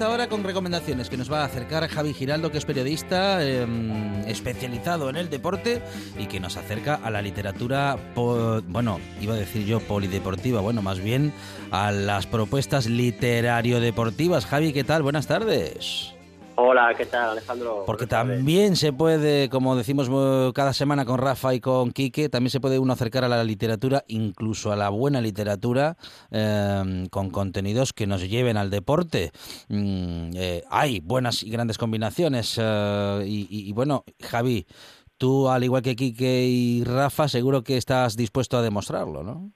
Ahora con recomendaciones que nos va a acercar Javi Giraldo, que es periodista em, especializado en el deporte y que nos acerca a la literatura, bueno, iba a decir yo polideportiva, bueno, más bien a las propuestas literario-deportivas. Javi, ¿qué tal? Buenas tardes. Hola, ¿qué tal, Alejandro? Porque también se puede, como decimos cada semana con Rafa y con Quique, también se puede uno acercar a la literatura, incluso a la buena literatura, em, con contenidos que nos lleven al deporte. Mm, eh, hay buenas y grandes combinaciones. Eh, y, bueno, Javi, tú, al igual que Quique y Rafa, seguro que estás dispuesto a demostrarlo, ¿no?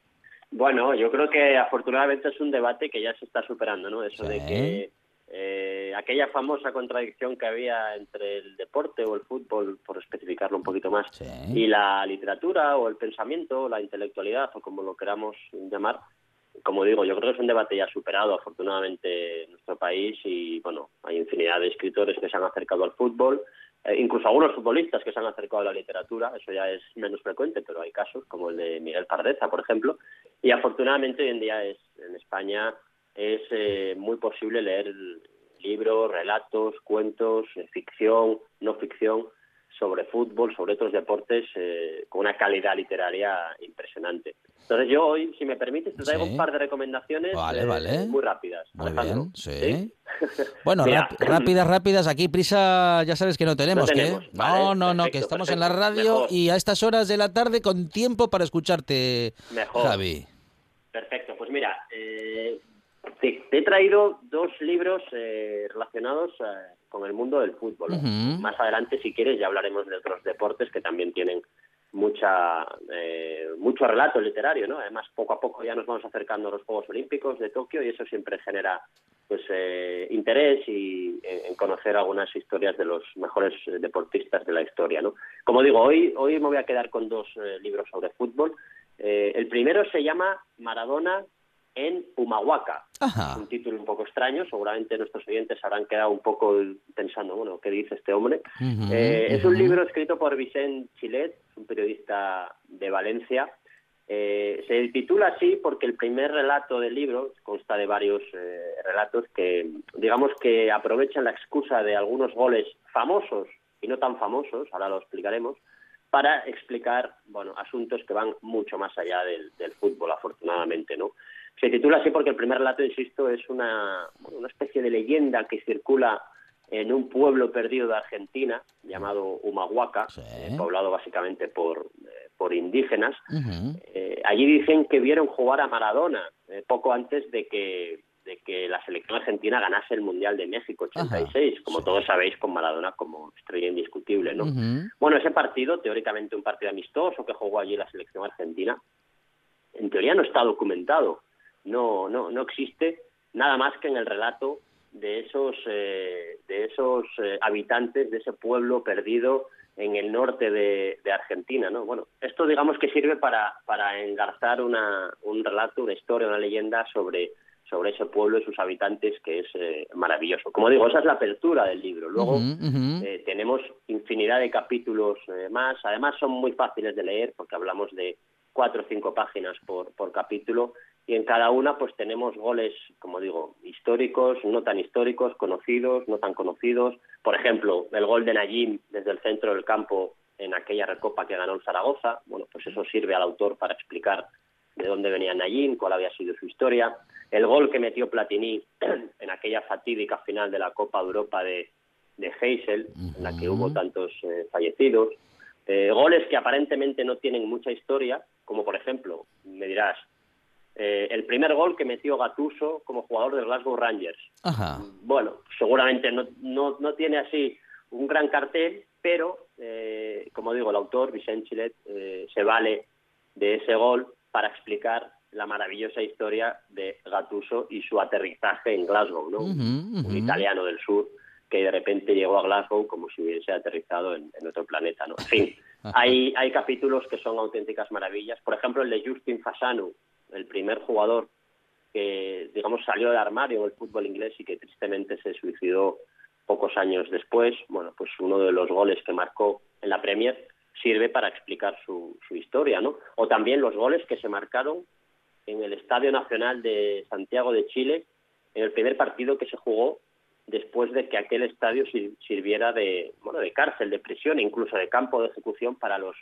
Bueno, yo creo que afortunadamente es un debate que ya se está superando, ¿no? Eso de que eh, aquella famosa contradicción que había entre el deporte o el fútbol, por especificarlo un poquito más, y la literatura o el pensamiento, o la intelectualidad o como lo queramos llamar, como digo, yo creo que es un debate ya superado afortunadamente en nuestro país y bueno, hay infinidad de escritores que se han acercado al fútbol, eh, incluso algunos futbolistas que se han acercado a la literatura, eso ya es menos frecuente, pero hay casos como el de Miguel Pardeza, por ejemplo, y afortunadamente hoy en día es en España es eh, muy posible leer libros, relatos, cuentos, eh, ficción, no ficción, sobre fútbol, sobre otros deportes, eh, con una calidad literaria impresionante. Entonces yo hoy, si me permites, te traigo un par de recomendaciones muy rápidas. Muy bien, sí. Bueno, rápidas, rápidas, aquí prisa ya sabes que no tenemos. No, no, no, que estamos en la radio y a estas horas de la tarde con tiempo para escucharte, Javi. Perfecto, pues mira, eh, Te he traído dos libros eh, relacionados eh, con el mundo del fútbol. Más adelante, si quieres, ya hablaremos de otros deportes que también tienen mucha eh, mucho relato literario, ¿no? Además, poco a poco ya nos vamos acercando a los Juegos Olímpicos de Tokio y eso siempre genera pues interés y en conocer algunas historias de los mejores deportistas de la historia, ¿no? Como digo, hoy hoy me voy a quedar con dos libros sobre fútbol. el primero se llama Maradona en Humahuaca. Un título un poco extraño, seguramente nuestros oyentes habrán quedado un poco pensando, bueno, ¿qué dice este hombre? Eh, es un libro escrito por Vicente Chilet, un periodista de Valencia. Eh, se titula así porque el primer relato del libro consta de varios eh, relatos que, digamos que aprovechan la excusa de algunos goles famosos y no tan famosos, ahora lo explicaremos, para explicar, bueno, asuntos que van mucho más allá del, del fútbol, afortunadamente, ¿no? Se titula así porque el primer relato, insisto, es una, una especie de leyenda que circula en un pueblo perdido de Argentina llamado Humahuaca, eh, poblado básicamente por, eh, por indígenas. Eh, allí dicen que vieron jugar a Maradona poco antes de que, de que la selección argentina ganase el Mundial de México 86, como todos sabéis, con Maradona como estrella indiscutible. ¿no? Bueno, ese partido, teóricamente un partido amistoso que jugó allí la selección argentina, en teoría no está documentado no, no, no existe nada más que en el relato de esos, eh, de esos eh, habitantes de ese pueblo perdido en el norte de, Argentina, ¿no? Bueno, esto digamos que sirve para, para engarzar una, un relato, una historia, una leyenda sobre, sobre ese pueblo y sus habitantes que es eh, maravilloso. Como digo, esa es la apertura del libro. Luego tenemos infinidad de capítulos más. Además son muy fáciles de leer porque hablamos de cuatro o cinco páginas por, por capítulo y en cada una pues tenemos goles, como digo, históricos, no tan históricos, conocidos, no tan conocidos. Por ejemplo, el gol de Najim desde el centro del campo en aquella recopa que ganó el Zaragoza. Bueno, pues eso sirve al autor para explicar de dónde venía Najim, cuál había sido su historia. El gol que metió Platini en aquella fatídica final de la Copa de Europa de, de Heysel, en la que hubo tantos eh, fallecidos. Eh, goles que aparentemente no tienen mucha historia, como por ejemplo, me dirás, eh, el primer gol que metió Gatuso como jugador de Glasgow Rangers. Bueno, seguramente no, no, no, tiene así un gran cartel, pero, eh, como digo, el autor, Vicente Chilet, eh, se vale de ese gol para explicar la maravillosa historia de Gatuso y su aterrizaje en Glasgow, ¿no? Un italiano del sur que de repente llegó a Glasgow como si hubiese aterrizado en, otro planeta, ¿no? En fin, hay, hay capítulos que son auténticas maravillas. Por ejemplo, el de Justin Fasanu, el primer jugador que, digamos, salió del armario en el fútbol inglés y que tristemente se suicidó pocos años después. Bueno, pues uno de los goles que marcó en la Premier sirve para explicar su, historia, ¿no? O también los goles que se marcaron en el Estadio Nacional de Santiago de Chile en el primer partido que se jugó después de que aquel estadio sirviera de bueno de cárcel, de prisión e incluso de campo de ejecución para los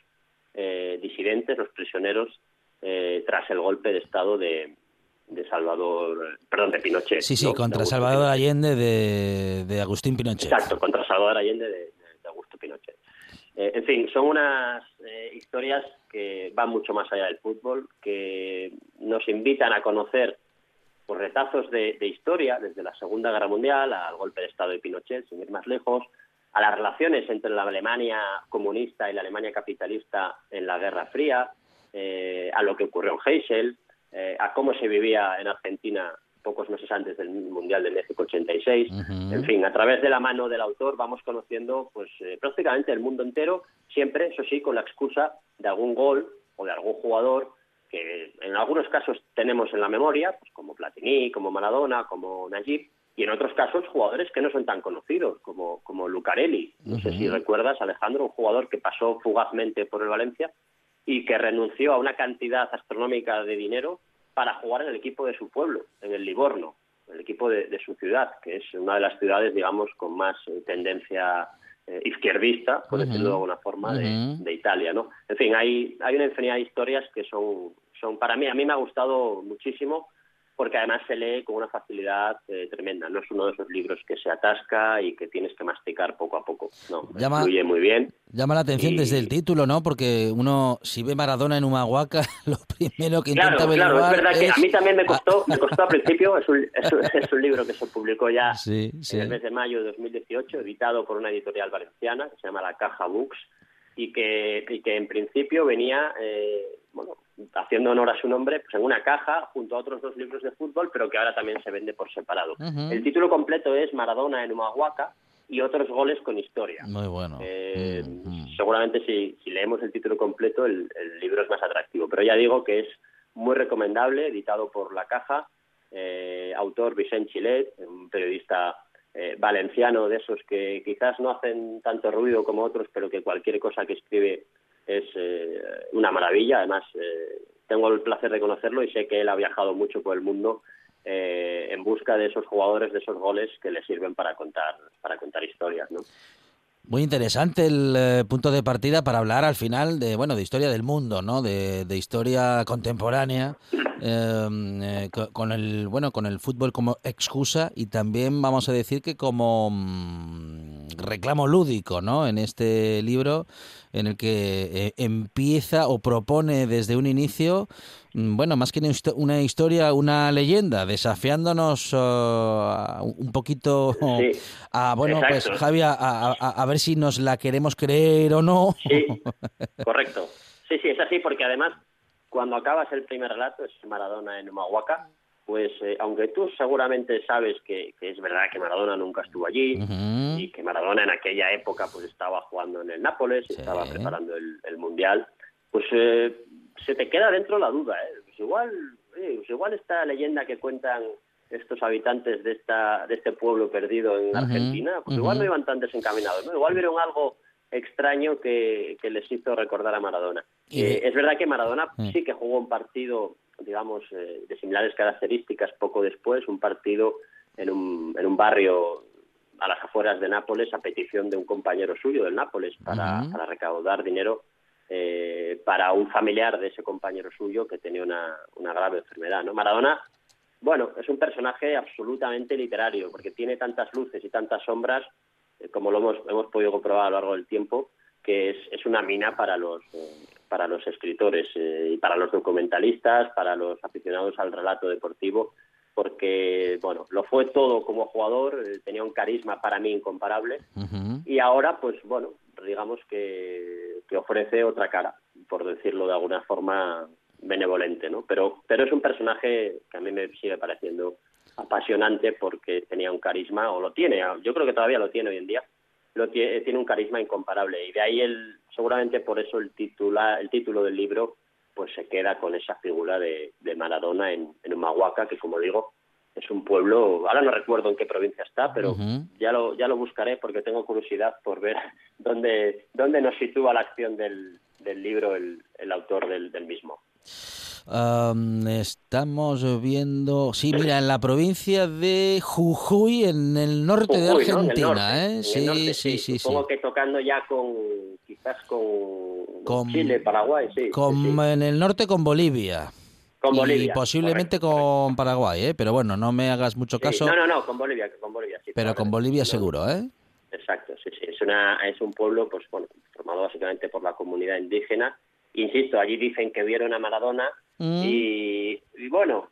eh, disidentes, los prisioneros eh, tras el golpe de Estado de, de Salvador, perdón, de Pinochet. Sí, sí, contra Salvador Allende de, Agustín Pinochet. Exacto, contra Salvador Allende de, Augusto Pinochet. Eh, en fin, son unas eh, historias que van mucho más allá del fútbol, que nos invitan a conocer por retazos de, de, historia, desde la Segunda Guerra Mundial al golpe de Estado de Pinochet, sin ir más lejos, a las relaciones entre la Alemania comunista y la Alemania capitalista en la Guerra Fría, eh, a lo que ocurrió en Heysel, eh, a cómo se vivía en Argentina pocos meses antes del Mundial de México 86. En fin, a través de la mano del autor vamos conociendo pues eh, prácticamente el mundo entero, siempre, eso sí, con la excusa de algún gol o de algún jugador que en algunos casos tenemos en la memoria, pues como Platini, como Maradona, como Najib, y en otros casos jugadores que no son tan conocidos, como, como Lucarelli. No sé si recuerdas, Alejandro, un jugador que pasó fugazmente por el Valencia y que renunció a una cantidad astronómica de dinero para jugar en el equipo de su pueblo, en el Livorno, el equipo de, su ciudad, que es una de las ciudades, digamos, con más eh, tendencia eh, izquierdista, por decirlo de alguna forma, de, de, Italia, ¿no? En fin, hay, hay una infinidad de historias que son, son, para mí, a mí me ha gustado muchísimo, porque además se lee con una facilidad eh, tremenda. No es uno de esos libros que se atasca y que tienes que masticar poco a poco. No, llama, fluye muy bien. Llama la atención desde el título, ¿no? Porque uno, si ve Maradona en Humahuaca, lo primero que intenta ver Claro, es verdad que a mí también me costó, me costó al principio. Es un, es, un, libro que se publicó ya en el mes de mayo de 2018, editado por una editorial valenciana que se llama La Caja Books y que, y que en principio venía, eh, bueno, haciendo honor a su nombre, pues en una caja junto a otros dos libros de fútbol, pero que ahora también se vende por separado. El título completo es Maradona en Humahuaca y otros goles con historia. Muy bueno. Eh, seguramente si, si, leemos el título completo el, libro es más atractivo, pero ya digo que es muy recomendable, editado por La Caja, eh, autor Vicente Chilet, un periodista eh, valenciano de esos que quizás no hacen tanto ruido como otros, pero que cualquier cosa que escribe es eh, una maravilla. Además, eh, tengo el placer de conocerlo y sé que él ha viajado mucho por el mundo eh, en busca de esos jugadores, de esos goles que le sirven para contar, para contar historias, ¿no? Muy interesante el punto de partida para hablar al final de bueno de historia del mundo, ¿no? De, historia contemporánea em, con el bueno con el fútbol como excusa y también vamos a decir que como mm, reclamo lúdico, ¿no? En este libro en el que eh, empieza o propone desde un inicio, mm, bueno, más que una historia, una leyenda, desafiándonos uh, un poquito a, bueno, pues Javi, a, ver si nos la queremos creer o no. Sí, correcto. Sí, sí, es así, porque además, cuando acabas el primer relato, es Maradona en Humahuaca, pues eh, aunque tú seguramente sabes que, es verdad que Maradona nunca estuvo allí y que Maradona en aquella época pues estaba jugando en el Nápoles y estaba preparando el, Mundial, pues eh, se te queda dentro la duda. ¿eh? Pues igual, pues igual esta leyenda que cuentan estos habitantes de esta de este pueblo perdido en Argentina, pues igual no iban tan desencaminados, ¿no? Igual vieron algo extraño que, les hizo recordar a Maradona. es verdad que Maradona mm. sí que jugó un partido digamos, eh, de similares características poco después, un partido en un, en un barrio a las afueras de Nápoles a petición de un compañero suyo del Nápoles para, para recaudar dinero eh, para un familiar de ese compañero suyo que tenía una, una grave enfermedad. ¿no? Maradona, bueno, es un personaje absolutamente literario porque tiene tantas luces y tantas sombras, eh, como lo hemos, hemos podido comprobar a lo largo del tiempo, que es, es una mina para los, eh, para los escritores y para los documentalistas, para los aficionados al relato deportivo porque bueno, lo fue todo como jugador, eh, tenía un carisma para mí incomparable y ahora pues bueno, digamos que, que, ofrece otra cara, por decirlo de alguna forma benevolente, ¿no? Pero, pero es un personaje que a mí me sigue pareciendo apasionante porque tenía un carisma, o lo tiene, yo creo que todavía lo tiene hoy en día, lo tiene, tiene un carisma incomparable y de ahí el, seguramente por eso el, titula, el título del libro pues se queda con esa figura de, Maradona en, en Humahuaca, que como digo, es un pueblo, ahora no recuerdo en qué provincia está, pero ya lo ya lo buscaré porque tengo curiosidad por ver dónde dónde nos sitúa la acción del, del libro el, el autor del, del mismo estamos viendo, sí, mira, en la provincia de Jujuy, en el norte de Argentina, ¿eh? Sí, sí, sí, Supongo que tocando ya con, quizás con, Chile, Paraguay, sí. En el norte con Bolivia. Con Bolivia. Y posiblemente con Paraguay, ¿eh? Pero bueno, no me hagas mucho caso. No, no, no, con Bolivia, con Bolivia, sí. Pero con Bolivia seguro, ¿eh? Exacto, sí, sí. Es, una, es un pueblo, pues bueno, formado básicamente por la comunidad indígena. Insisto, allí dicen que vieron a Maradona Mm. Y, bueno,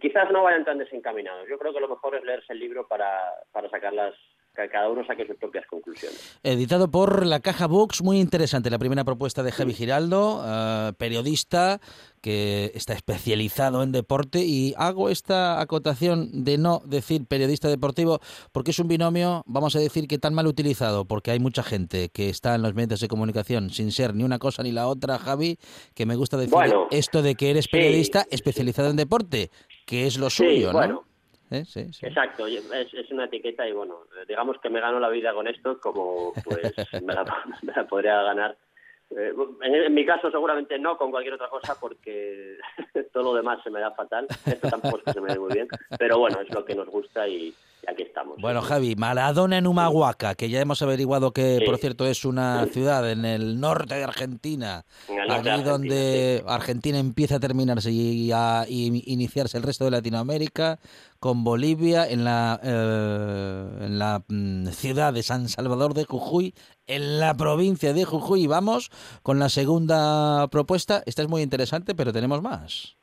quizás no vayan tan desencaminados. Yo creo que lo mejor es leerse el libro para, para sacar las, que cada uno saque sus propias conclusiones. Editado por La Caja Books, muy interesante. La primera propuesta de Javi Giraldo, eh, periodista que está especializado en deporte y hago esta acotación de no decir periodista deportivo porque es un binomio, vamos a decir que tan mal utilizado, porque hay mucha gente que está en los medios de comunicación sin ser ni una cosa ni la otra, Javi, que me gusta decir esto de que eres periodista especializado en deporte, que es lo suyo, ¿no? ¿Eh? Exacto, es, una etiqueta y bueno, digamos que me gano la vida con esto como pues me la, podría ganar. Eh, en, mi caso seguramente no con cualquier otra cosa porque todo lo demás se me da fatal, esto tampoco es que se me dé muy bien, pero bueno, es lo que nos gusta y, aquí estamos. Bueno, Javi, Maradona en Humahuaca, que ya hemos averiguado que, por cierto, es una ciudad en el norte de Argentina, allí donde Argentina empieza a terminarse y a iniciarse el resto de Latinoamérica, con Bolivia en la, eh, en la mm, ciudad de San Salvador de Jujuy, en la provincia de Jujuy. Vamos con la segunda propuesta. Esta es muy interesante, pero tenemos más.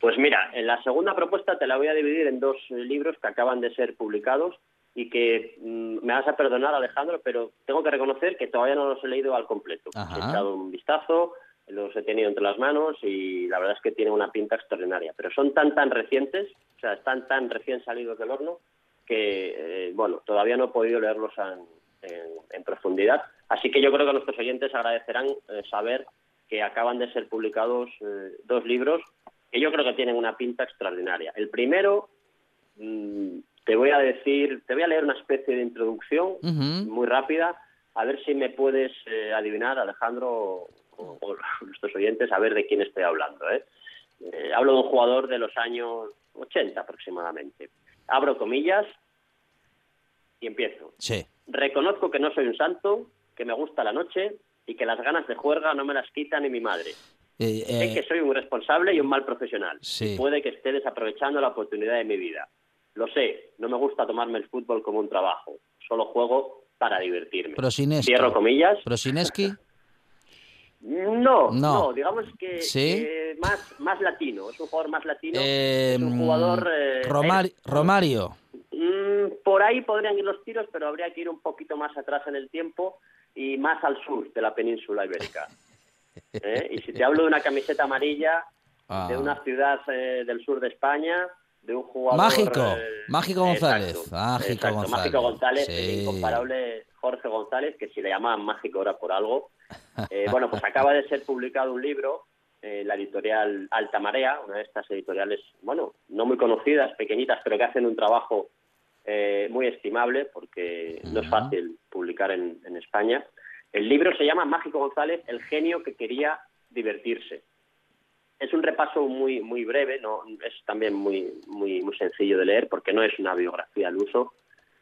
Pues mira, en la segunda propuesta te la voy a dividir en dos libros que acaban de ser publicados y que mm, me vas a perdonar, Alejandro, pero tengo que reconocer que todavía no los he leído al completo. He echado un vistazo, los he tenido entre las manos y la verdad es que tienen una pinta extraordinaria. Pero son tan, tan recientes, o sea, están tan recién salidos del horno que, eh, bueno, todavía no he podido leerlos en, profundidad. Así que yo creo que nuestros oyentes agradecerán eh, saber que acaban de ser publicados eh, dos libros que yo creo que tienen una pinta extraordinaria. El primero, mm, te voy a decir, te voy a leer una especie de introducción muy rápida, a ver si me puedes eh, adivinar, Alejandro, o, nuestros oyentes, a ver de quién estoy hablando. hablo de un jugador de los años 80 aproximadamente. Abro comillas y empiezo. Sí. Reconozco que no soy un santo, que me gusta la noche y que las ganas de juerga no me las quita ni mi madre. Eh, sé eh, que soy un responsable y un mal profesional. puede que esté desaprovechando la oportunidad de mi vida. Lo sé, no me gusta tomarme el fútbol como un trabajo. Solo juego para divertirme. Cierro comillas. ¿Prosineski? No, no, digamos que, más, más latino, es un jugador más latino, es un jugador... Eh, Romario. Mm, por ahí podrían ir los tiros, pero habría que ir un poquito más atrás en el tiempo y más al sur de la península ibérica. ¿eh? Y si te hablo de una camiseta amarilla, ah. de una ciudad eh, del sur de España, de un jugador... Mágico, eh, Mágico González. Mágico González. Mágico González, el incomparable Jorge González, que si le llamaban Mágico era por algo. bueno, pues acaba de ser publicado un libro la editorial Alta Marea, una de estas editoriales, bueno, no muy conocidas, pequeñitas, pero que hacen un trabajo muy estimable, porque no es fácil publicar en, en España. El libro se llama Mágico González, el genio que quería divertirse. es un repaso muy muy breve, no es también muy muy muy sencillo de leer porque no es una biografía al uso,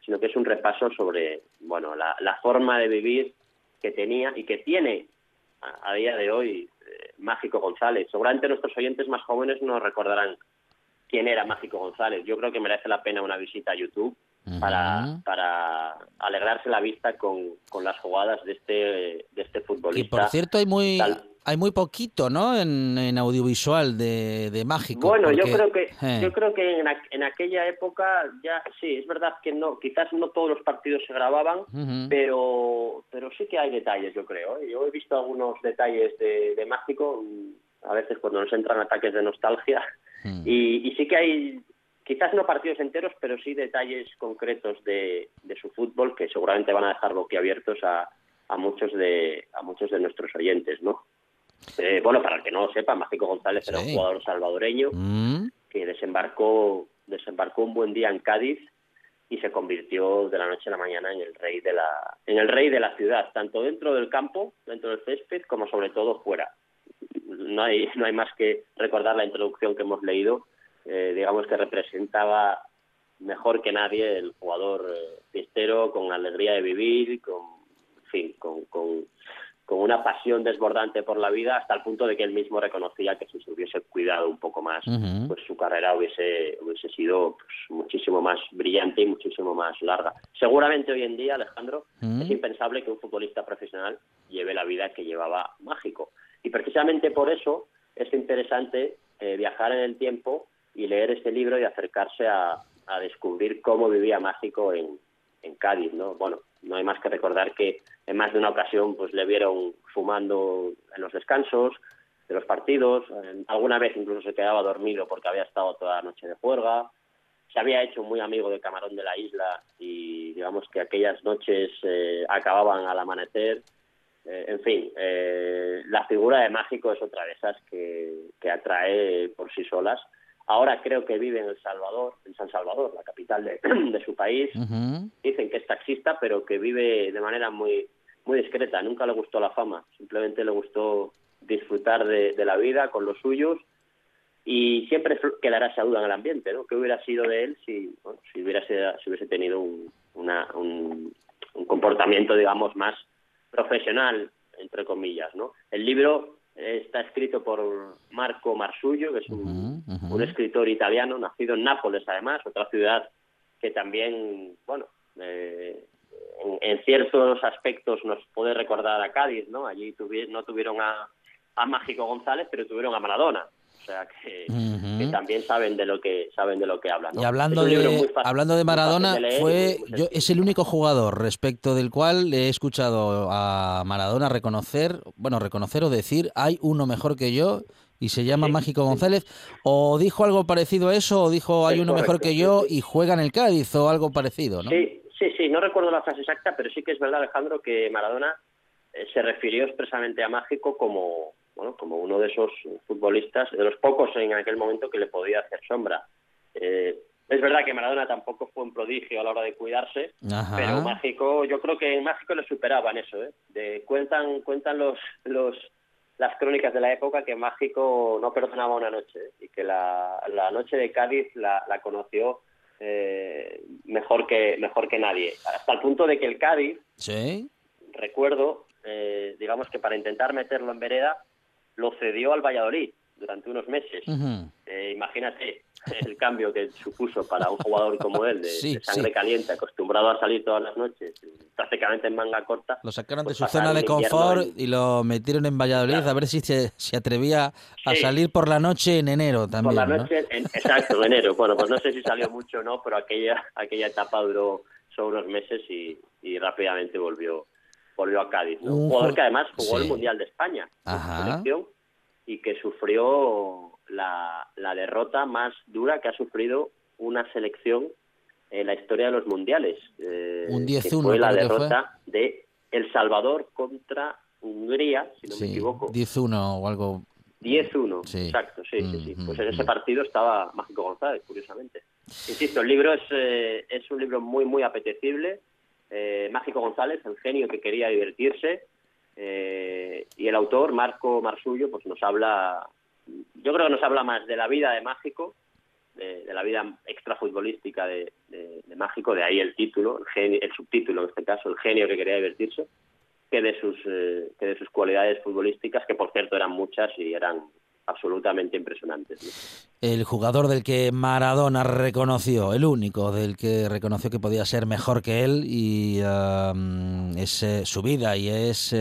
sino que es un repaso sobre bueno la, la forma de vivir que tenía y que tiene a, día de hoy eh, Mágico González. Seguramente nuestros oyentes más jóvenes no recordarán quién era Mágico González. Yo creo que merece la pena una visita a YouTube para, para alegrarse la vista con, con las jugadas de este, de este futbolista. Y por cierto, hay muy, hay muy poquito, ¿no? En, audiovisual de, de mágico. Bueno, yo creo que eh. yo creo que en, aquella época ya sí, es verdad que no, quizás no todos los partidos se grababan, pero pero sí que hay detalles, yo creo. ¿eh? Yo he visto algunos detalles de, de mágico mm, a veces cuando nos entran ataques de nostalgia hmm. y, y sí que hay quizás no partidos enteros, pero sí detalles concretos de, de su fútbol que seguramente van a dejar boquiabiertos a, a muchos de a muchos de nuestros oyentes, ¿no? Eh, bueno, para el que no lo sepa, Mágico González era un jugador salvadoreño mm. que desembarcó, desembarcó un buen día en Cádiz y se convirtió de la noche a la mañana en el rey de la, en el rey de la ciudad, tanto dentro del campo, dentro del césped, como sobre todo fuera. No hay, no hay más que recordar la introducción que hemos leído, eh, digamos que representaba mejor que nadie el jugador eh, con alegría de vivir, con, en fin, con, con con una pasión desbordante por la vida hasta el punto de que él mismo reconocía que si se hubiese cuidado un poco más, pues su carrera hubiese hubiese sido pues, muchísimo más brillante y muchísimo más larga. Seguramente hoy en día, Alejandro, es impensable que un futbolista profesional lleve la vida que llevaba Mágico. Y precisamente por eso es interesante eh, viajar en el tiempo y leer este libro y acercarse a, descubrir cómo vivía Mágico en, en Cádiz, ¿no? Bueno, no hay más que recordar que en más de una ocasión pues le vieron fumando en los descansos de los partidos, alguna vez incluso se quedaba dormido porque había estado toda la noche de juerga, se había hecho muy amigo de Camarón de la Isla y digamos que aquellas noches eh, acababan al amanecer. Eh, en fin, eh, la figura de Mágico es otra de esas que, que atrae por sí solas Ahora creo que vive en El Salvador, en San Salvador, la capital de, su país. Dicen que es taxista, pero que vive de manera muy muy discreta. Nunca le gustó la fama. Simplemente le gustó disfrutar de, la vida con los suyos y siempre quedará esa duda en el ambiente, ¿no? ¿Qué hubiera sido de él si, si, hubiera si hubiese tenido un, un, un comportamiento, digamos, más profesional, entre comillas, ¿no? El libro está escrito por Marco Marsullo, que es un, escritor italiano, nacido en Nápoles, además, otra ciudad que también, bueno, eh, en, ciertos aspectos nos puede recordar a Cádiz, ¿no? Allí no tuvieron a, a Mágico González, pero tuvieron a Maradona o sea que, también saben de lo que saben de lo que hablan. Y hablando de hablando de Maradona, fue yo, es el único jugador respecto del cual he escuchado a Maradona reconocer, bueno, reconocer o decir hay uno mejor que yo y se llama Mágico González. O dijo algo parecido a eso o dijo hay uno mejor que yo y juega en el Cádiz o algo parecido, ¿no? Sí, sí, sí, no recuerdo la frase exacta, pero sí que es verdad Alejandro que Maradona eh, se refirió expresamente a Mágico como bueno, como uno de esos futbolistas, de los pocos en aquel momento que le podía hacer sombra. Eh, es verdad que Maradona tampoco fue un prodigio a la hora de cuidarse, pero Mágico, yo creo que en Mágico le superaban eso, ¿eh? De, cuentan cuentan los, los las crónicas de la época que Mágico no perdonaba una noche ¿eh? y que la, la, noche de Cádiz la, la conoció eh, mejor que mejor que nadie, hasta el punto de que el Cádiz, ¿Sí? recuerdo, eh, digamos que para intentar meterlo en vereda lo cedió al Valladolid durante unos meses. Eh, imagínate el cambio que supuso para un jugador como él, de, sangre caliente, acostumbrado a salir todas las noches, prácticamente en manga corta. Lo sacaron de pues su zona de confort y lo metieron en Valladolid a ver si se, atrevía a salir por la noche en enero también. Por la noche, exacto, en enero. Bueno, pues no sé si salió mucho o no, pero aquella, aquella etapa duró solo unos meses y, y rápidamente volvió volvió a Cádiz. Un jugador que además jugó el Mundial de España selección y que sufrió la, la derrota más dura que ha sufrido una selección en la historia de los mundiales. Eh, un 10-1. Fue la derrota de El Salvador contra Hungría, si no me equivoco. 10-1 o algo. 10-1, exacto, sí, sí, sí. Pues en ese partido estaba Mágico González, curiosamente. Insisto, el libro es, eh, es un libro muy, muy apetecible eh, Mágico González, el genio que quería divertirse, eh, y el autor, Marco Marsullo, pues nos habla yo creo que nos habla más de la vida de Mágico, de, la vida extrafutbolística de, de, Mágico, de ahí el título, el, el subtítulo en este caso, el genio que quería divertirse, que de sus eh, que de sus cualidades futbolísticas, que por cierto eran muchas y eran absolutamente impresionantes. El jugador del que Maradona reconoció, el único del que reconoció que podía ser mejor que él y es eh, su vida y es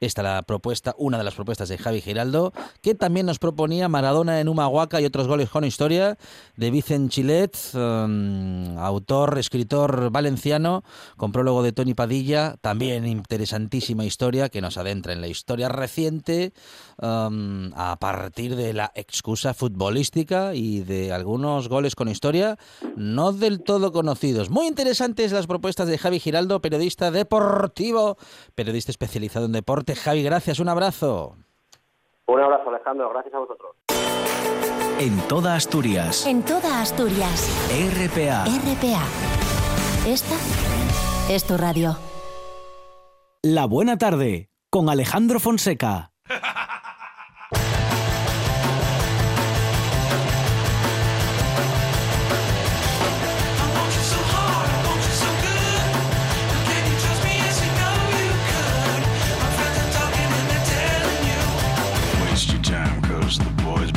esta la propuesta, una de las propuestas de Javi Giraldo, que también nos proponía Maradona en Humahuaca y otros goles con historia de Vicen Chilet, um, autor, escritor valenciano, con prólogo de Tony Padilla, también interesantísima historia que nos adentra en la historia reciente um, a partir de la excusa futbolística y de algunos goles con historia no del todo conocidos. Muy interesantes las propuestas de Javi Giraldo, periodista deportivo, periodista especializado en deporte Javi, gracias, un abrazo. Un abrazo, Alejandro, gracias a vosotros. En toda Asturias. En toda Asturias. RPA. RPA. Esta es tu radio. La buena tarde, con Alejandro Fonseca.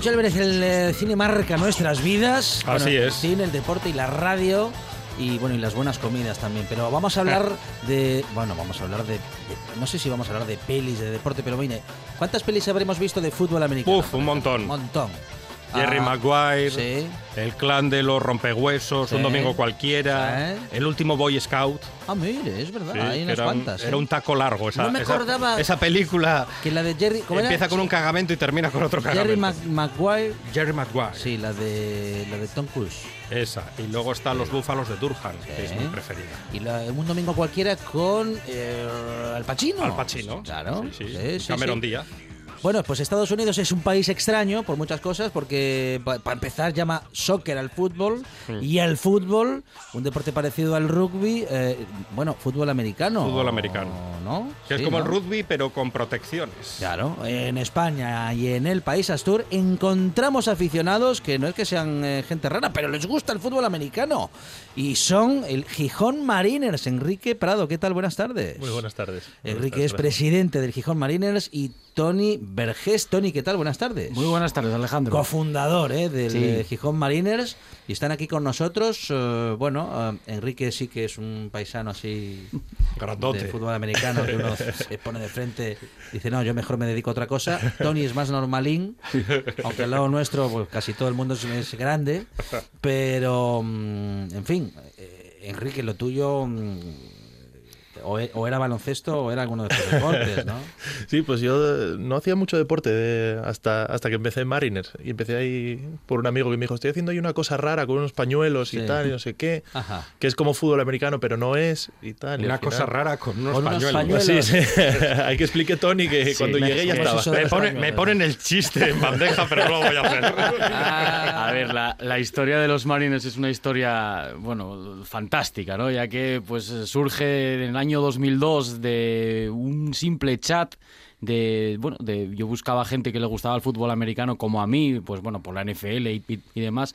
Moncho Álvarez, el eh, cine marca nuestras vidas. Así es. El cine, el deporte y la radio. Y bueno, y las buenas comidas también. Pero vamos a hablar de. Bueno, vamos a hablar de, No sé si vamos a hablar de pelis, de deporte, pero mire, ¿cuántas pelis habremos visto de fútbol americano? Uf, un montón. Un montón. Jerry Ah, Maguire, sí. El clan de los rompehuesos, Sí. Un domingo cualquiera, Sí. El último Boy Scout. Ah, mire, es verdad, hay unas era, un, cuantas. ¿eh? era un taco largo. Esa, No me acordaba esa película Que la de Jerry. ¿cómo era? empieza con un cagamento y termina con otro cagamento. Jerry Mac- Maguire. Jerry Maguire. Sí, la de, la de Tom Cruise. Esa. Y luego están Los Búfalos de Durham, que es mi preferida. Y la, un domingo cualquiera con eh, Al Pacino. Al Pacino. Claro. Cameron. Díaz. Bueno, pues Estados Unidos es un país extraño por muchas cosas, porque para empezar llama soccer al fútbol y al fútbol, un deporte parecido al rugby, eh, bueno, fútbol americano. Fútbol americano. ¿No? Que es como ¿no? el rugby, pero con protecciones. Claro, en España y en el país Astur encontramos aficionados que no es que sean eh, gente rara, pero les gusta el fútbol americano. Y son el Gijón Mariners. Enrique Prado, ¿qué tal? Buenas tardes. Muy buenas tardes. Enrique Buenas es presidente del Gijón Mariners y Tony Vergés. Tony, ¿qué tal? Buenas tardes. Muy buenas tardes, Alejandro. Cofundador eh, del Sí. eh, Gijón Mariners y están aquí con nosotros. eh, bueno, eh, Enrique sí que es un paisano así Grandote. de fútbol americano que uno se pone de frente dice no, yo mejor me dedico a otra cosa. Tony es más normalín, aunque al lado nuestro pues casi todo el mundo es, es grande, pero mm, en fin, eh, Enrique, lo tuyo mm, o, e- o era baloncesto o era alguno de estos deportes, ¿no? Sí, pues yo eh, no hacía mucho deporte de- hasta, hasta que empecé en Mariners. Y empecé ahí por un amigo que me dijo, estoy haciendo ahí una cosa rara con unos pañuelos Sí. y tal, y no sé qué. Ajá. Que es como fútbol americano, pero no es y tal. y Una cosa final- rara con unos Con unos pañuelos. pañuelos. Sí, sí. Hay que explique Tony que cuando me- llegué ya me- estaba. Me, los pone- pañuelos. me ponen el chiste en bandeja, pero no lo voy a hacer. A ver, la, la historia de los Marines es una historia, bueno, fantástica, ¿no? Ya que pues surge en el año 2002 de un simple chat de, bueno, de yo buscaba gente que le gustaba el fútbol americano como a mí, pues bueno, por la NFL y- y demás.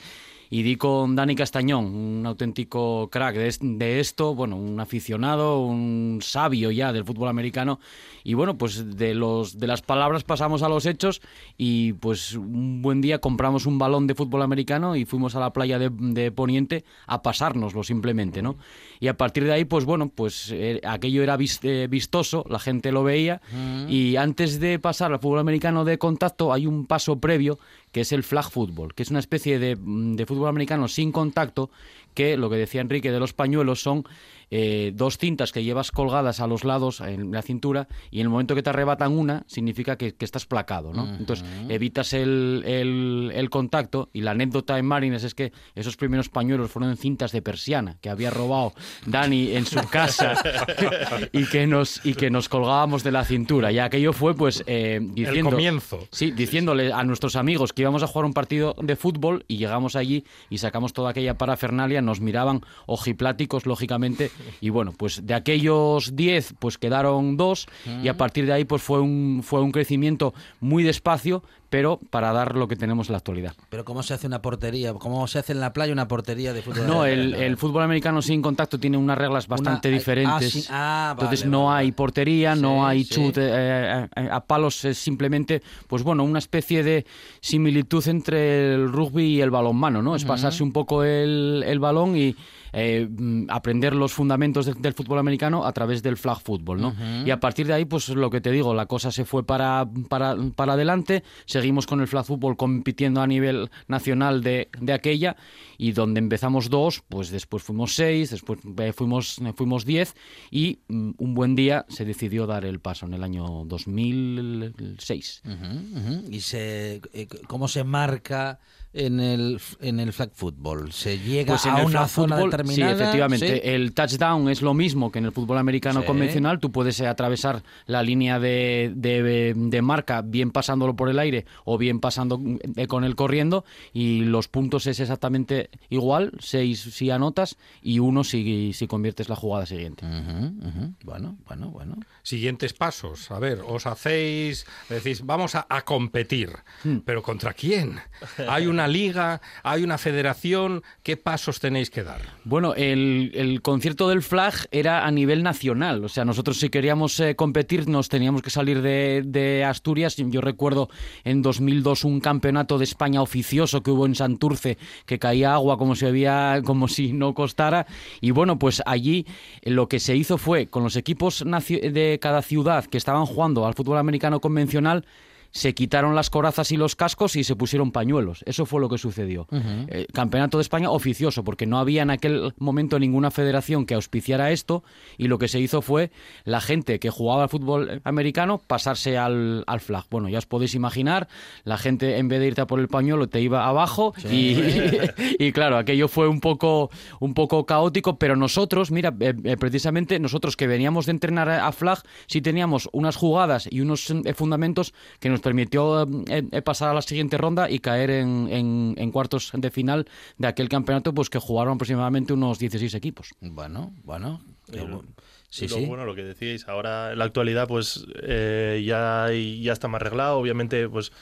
Y di con Dani Castañón, un auténtico crack de, de esto, bueno, un aficionado, un sabio ya del fútbol americano. Y bueno, pues de, los, de las palabras pasamos a los hechos y pues un buen día compramos un balón de fútbol americano y fuimos a la playa de, de Poniente a pasárnoslo simplemente, ¿no? Y a partir de ahí, pues bueno, pues eh, aquello era vis- eh, vistoso, la gente lo veía y antes de pasar al fútbol americano de contacto hay un paso previo que es el flag football, que es una especie de, mm, de fútbol americano sin contacto que lo que decía Enrique de los pañuelos son eh, dos cintas que llevas colgadas a los lados en la cintura y en el momento que te arrebatan una significa que, que estás placado, ¿no? Entonces evitas el, el- el contacto y la anécdota en Marines es que esos primeros pañuelos fueron cintas de persiana que había robado Dani en su casa y que nos y que nos colgábamos de la cintura y aquello fue pues eh, diciendo comienzo. Sí, diciéndole a nuestros amigos que íbamos a jugar un partido de fútbol y llegamos allí y sacamos toda aquella parafernalia, nos miraban ojipláticos, lógicamente, y bueno, pues de aquellos 10 pues quedaron dos y a partir de ahí pues fue un, fue un crecimiento muy despacio, pero para dar lo que tenemos en la actualidad. Pero ¿cómo se hace una portería? ¿Cómo se hace en la playa una portería de fútbol? No, el, el fútbol americano sin contacto tiene unas reglas bastante Una- diferentes. ah, sí, ah, Entonces vale, no vale, hay portería, no hay sí. chute eh, eh, a palos, es simplemente, pues bueno, una especie de similitud entre el rugby y el balonmano, ¿no? Es pasarse un poco el, el balón y eh, mm, aprender los fundamentos de- del fútbol americano a través del flag football, ¿no? Y a partir de ahí, pues lo que te digo, la cosa se fue para, para, para adelante, seguimos con el flag football compitiendo a nivel nacional de, de aquella y donde empezamos dos, pues después fuimos seis, después eh, fuimos, eh, fuimos diez y mm, un buen día se decidió dar el paso en el año 2006. Ujú, ujú. ¿Y se, cómo se marca en el, en el flag football? ¿Se llega Pues en a el una flag zona football, determinada? Sí, efectivamente. Sí. El touchdown es lo mismo que en el fútbol americano Sí. convencional. Tú puedes eh, atravesar la línea de, de- de marca bien pasándolo por el aire o bien pasando eh, con él corriendo y los puntos es exactamente igual, seis si anotas y uno si, si conviertes la jugada siguiente. Ujú, ujú. Bueno, bueno, bueno. Siguientes pasos. A ver, os hacéis, decís, vamos a, a competir. Hmm. ¿Pero contra quién? ¿Hay una liga? ¿Hay una federación? ¿Qué pasos tenéis que dar? Bueno, el, el concierto del flag era a nivel nacional. O sea, nosotros si queríamos eh, competir nos teníamos que salir de, de Asturias. Yo recuerdo en 2002 un campeonato de España oficioso que hubo en Santurce, que caía agua como si, había, como si no costara. Y bueno, pues allí lo que se hizo fue, con los equipos de cada ciudad que estaban jugando al fútbol americano convencional, se quitaron las corazas y los cascos y se pusieron pañuelos. Eso fue lo que sucedió. Eh, Campeonato de España oficioso, porque no había en aquel momento ninguna federación que auspiciara esto y lo que se hizo fue la gente que jugaba al fútbol americano pasarse al, al flag. Bueno, ya os podéis imaginar, la gente en vez de irte a por el pañuelo te iba abajo y, y claro, aquello fue un poco, un poco caótico, pero nosotros, mira, eh, eh, precisamente nosotros que veníamos de entrenar a flag, sí teníamos unas jugadas y unos eh, fundamentos que nos permitió eh, eh, pasar a la siguiente ronda y caer en, en- en cuartos de final de aquel campeonato, pues que jugaron aproximadamente unos 16 equipos. Bueno, bueno. El- bu- Sí, sí. bueno, lo que decíais, ahora en la actualidad pues eh, ya, ya está más arreglado. Obviamente, pues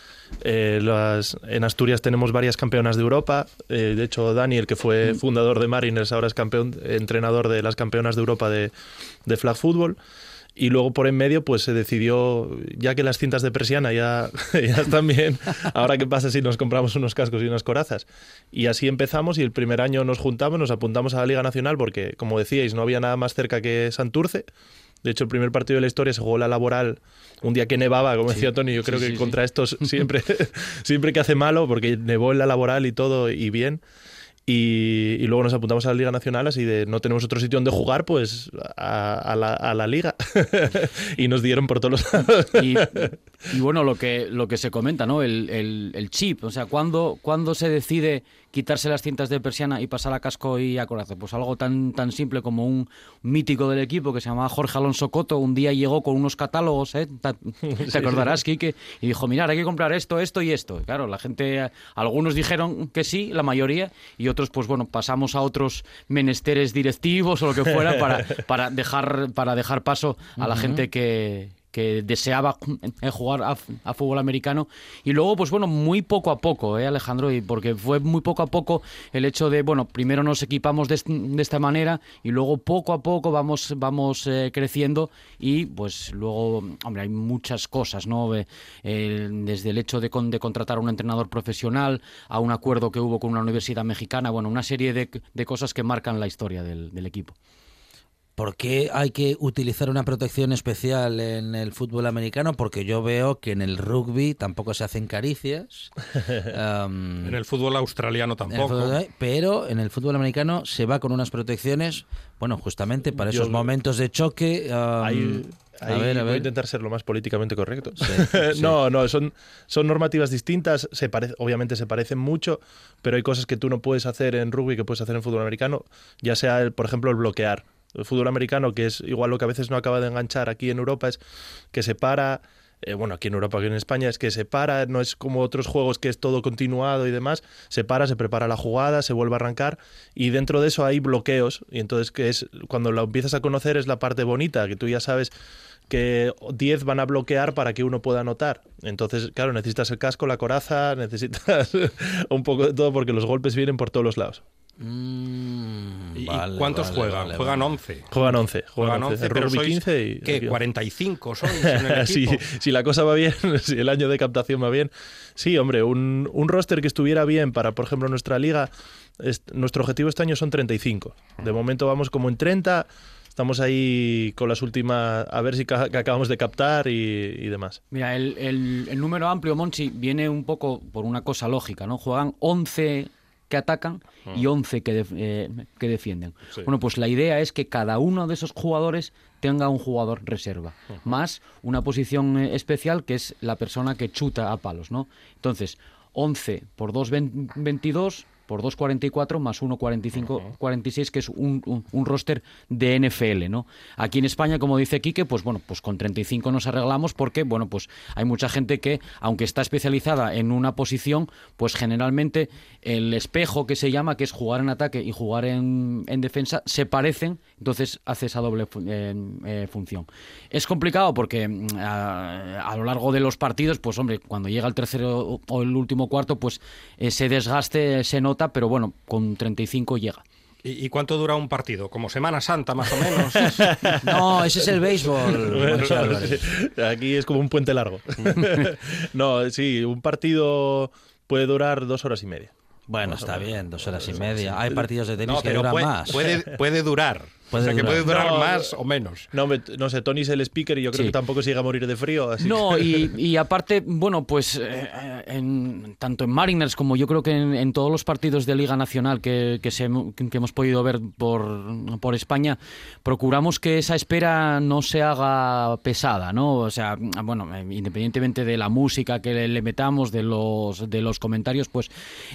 eh, las, en Asturias tenemos varias campeonas de Europa. Eh, de hecho, Dani, el que fue fundador de Mariners, ahora es campeón, entrenador de las campeonas de Europa de, de flag football. Y luego por en medio, pues se decidió, ya que las cintas de persiana ya, ya están bien, ahora qué pasa si nos compramos unos cascos y unas corazas. Y así empezamos y el primer año nos juntamos, nos apuntamos a la Liga Nacional porque, como decíais, no había nada más cerca que Santurce. De hecho, el primer partido de la historia se jugó la laboral un día que nevaba, como decía Tony. Yo creo sí, que sí, contra estos siempre, siempre que hace malo, porque nevó en la laboral y todo, y bien. Y, luego nos apuntamos a la Liga Nacional, así de no tenemos otro sitio donde jugar, pues a, a la, a la Liga. y nos dieron por todos los lados. Y, bueno, lo que, lo que se comenta, ¿no? El, el- el chip, o sea, ¿cuándo, ¿cuándo se decide quitarse las cintas de persiana y pasar a casco y a coraza? Pues algo tan, tan simple como un mítico del equipo que se llamaba Jorge Alonso Coto, un día llegó con unos catálogos, ¿eh? ¿Te acordarás, Quique? Y dijo, mirad, hay que comprar esto, esto y esto. Y claro, la gente, algunos dijeron que sí, la mayoría, y otros, pues bueno, pasamos a otros menesteres directivos o lo que fuera para, para, dejar, para dejar paso a la gente que que deseaba eh, jugar a, fútbol americano. Y luego pues bueno muy poco a poco eh, Alejandro y porque fue muy poco a poco el hecho de bueno primero nos equipamos de, est- de esta manera y luego poco a poco vamos vamos eh, creciendo y pues luego hombre hay muchas cosas no Eh, desde el hecho de, con- de contratar a un entrenador profesional a un acuerdo que hubo con una universidad mexicana bueno una serie de, de cosas que marcan la historia del equipo ¿Por qué hay que utilizar una protección especial en el fútbol americano? Porque yo veo que en el rugby tampoco se hacen caricias. um, En el fútbol australiano en tampoco. fútbol- pero en el fútbol americano se va con unas protecciones, bueno, justamente para esos Yo- momentos de choque. um, Ahí, a ver, a voy a ver. intentar ser lo más políticamente correcto. sí. no, no, son, son normativas distintas, se parece, obviamente se parecen mucho, pero hay cosas que tú no puedes hacer en rugby que puedes hacer en fútbol americano, ya sea, el, por ejemplo, el bloquear. El fútbol americano, que es igual lo que a veces no acaba de enganchar aquí en Europa, es que se para, eh, bueno, aquí en Europa, aquí en España, es que se para, no es como otros juegos que es todo continuado y demás, se para, se prepara la jugada, se vuelve a arrancar y dentro de eso hay bloqueos y entonces que es cuando lo empiezas a conocer es la parte bonita, que tú ya sabes que 10 van a bloquear para que uno pueda anotar. Entonces, claro, necesitas el casco, la coraza, necesitas un poco de todo porque los golpes vienen por todos los lados. Mm, ¿Y vale, cuántos vale, juegan? vale, juegan vale. 11. Juegan 11, juegan Juegan 11. 11, El pero rugby sois, 15 y... ¿qué? 45 sois en el si, si la cosa va bien, si el año de captación va bien. Sí, hombre, un, un roster que estuviera bien para, por ejemplo, nuestra liga, es- nuestro objetivo este año son 35. De momento vamos como en 30, estamos ahí con las últimas, a ver si ca- que acabamos de captar y, y demás. Mira, el, el- el número amplio, Monchi, viene un poco por una cosa lógica, ¿no? Juegan 11 que atacan y 11 que, def- eh, que defienden. Bueno, pues la idea es que cada uno de esos jugadores tenga un jugador reserva, más una posición eh, especial que es la persona que chuta a palos, ¿no? Entonces, 11 por 2, 22 por 2.44 más 1.45, 46, que es un, un- un roster de NFL, ¿no? Aquí en España, como dice Quique, pues bueno, pues con 35 nos arreglamos porque, bueno, pues hay mucha gente que, aunque está especializada en una posición, pues generalmente el espejo que se llama, que es jugar en ataque y jugar en, en defensa, se parecen, entonces hace esa doble eh, eh, función. Es complicado porque mm, a, a lo largo de los partidos, pues hombre, cuando llega el tercero o el último cuarto, pues ese desgaste se nota, pero bueno, con 35 llega. ¿Y, cuánto dura un partido? ¿Como Semana Santa, más o menos? No, ese es el béisbol. Aquí es como un puente largo. no, sí, un partido puede durar dos horas y media. Bueno, está bien, dos horas y media. Hay partidos de tenis No, que duran puede, más. puede, puede durar. Puede o sea, que durar. puede durar No, más o menos. No, me- no sé, Tony es el speaker y yo creo Sí. que tampoco se llega a morir de frío. Así No, que- y, y aparte, bueno, pues eh, en, tanto en Mariners como yo creo que en, en todos los partidos de Liga Nacional que, que, se- que hemos podido ver por, por España, procuramos que esa espera no se haga pesada, ¿no? O sea, bueno, eh, independientemente de la música que le, le metamos, de los, de los comentarios, pues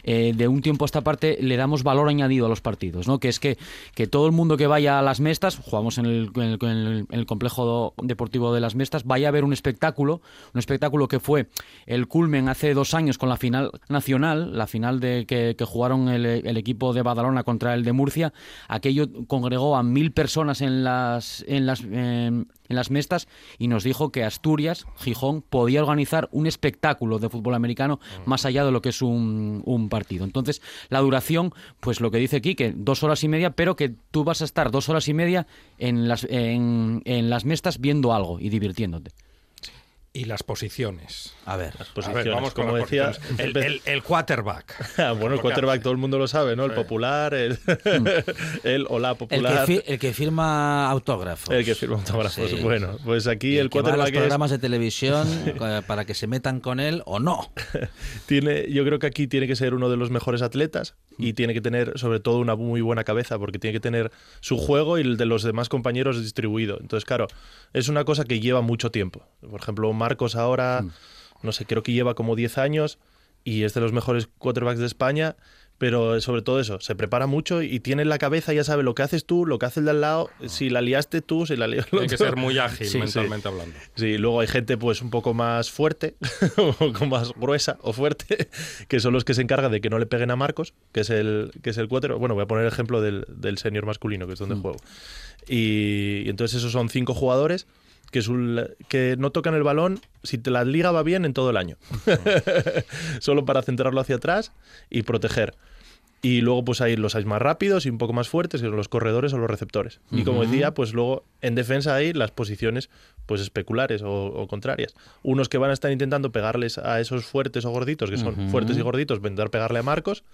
eh, de un tiempo a esta parte le damos valor añadido a los partidos, ¿no? Que es que, que todo el mundo que vaya a las mestas, jugamos en el, el- el- complejo deportivo de las mestas, vaya a ver un espectáculo, un espectáculo que fue el culmen hace dos años con la final nacional, la final de que, que jugaron el, el equipo de Badalona contra el de Murcia. Aquello congregó a mil personas en las, en las, em, en las mestas y nos dijo que Asturias, Gijón, podía organizar un espectáculo de fútbol americano más allá de lo que es un, un partido. Entonces, la duración, pues lo que dice aquí, que dos horas y media, pero que tú vas a estar dos horas y media en las, en, en las mestas viendo algo y divirtiéndote. Y las posiciones. A ver. A ver, posiciones, vamos con como las decía. El, el- el quarterback. Ah, bueno, el quarterback todo el mundo lo sabe, ¿no? El popular, el, el o la El que, popular. fi- el que firma autógrafos. El que firma autógrafos. Sí. Bueno, pues Y aquí el el que va a los quarterback es, programas de televisión eh, para que se metan con él o no. tiene, yo creo que aquí tiene que ser uno de los mejores atletas y tiene que tener sobre todo una muy buena cabeza porque tiene que tener su juego y el de los demás compañeros distribuido. Entonces, claro, es una cosa que lleva mucho tiempo. Por ejemplo, Marcos ahora, no sé, creo que lleva como 10 años y es de los mejores quarterbacks de España. Pero sobre todo eso, se prepara mucho y tiene en la cabeza, ya sabe lo que haces tú, lo que hace el de al lado, si la liaste tú, si la lió el Tiene que ser muy ágil Sí, mentalmente hablando. Sí, luego hay gente pues un poco más fuerte, un poco más gruesa o fuerte, que son los que se encargan de que no le peguen a Marcos, que es el que es el cuatro. Bueno, voy a poner el ejemplo del, del senior masculino, que es donde juego. Y, y entonces esos son cinco jugadores que, es un- que no tocan el balón si te la liga va bien en todo el año. Solo para centrarlo hacia atrás y proteger. Y luego pues hay los hay más rápidos y un poco más fuertes, que son los corredores o los receptores. Y como decía, pues luego en defensa hay las posiciones pues especulares o, o contrarias. Unos que van a estar intentando pegarles a esos fuertes o gorditos, que son fuertes y gorditos, intentar pegarle a Marcos.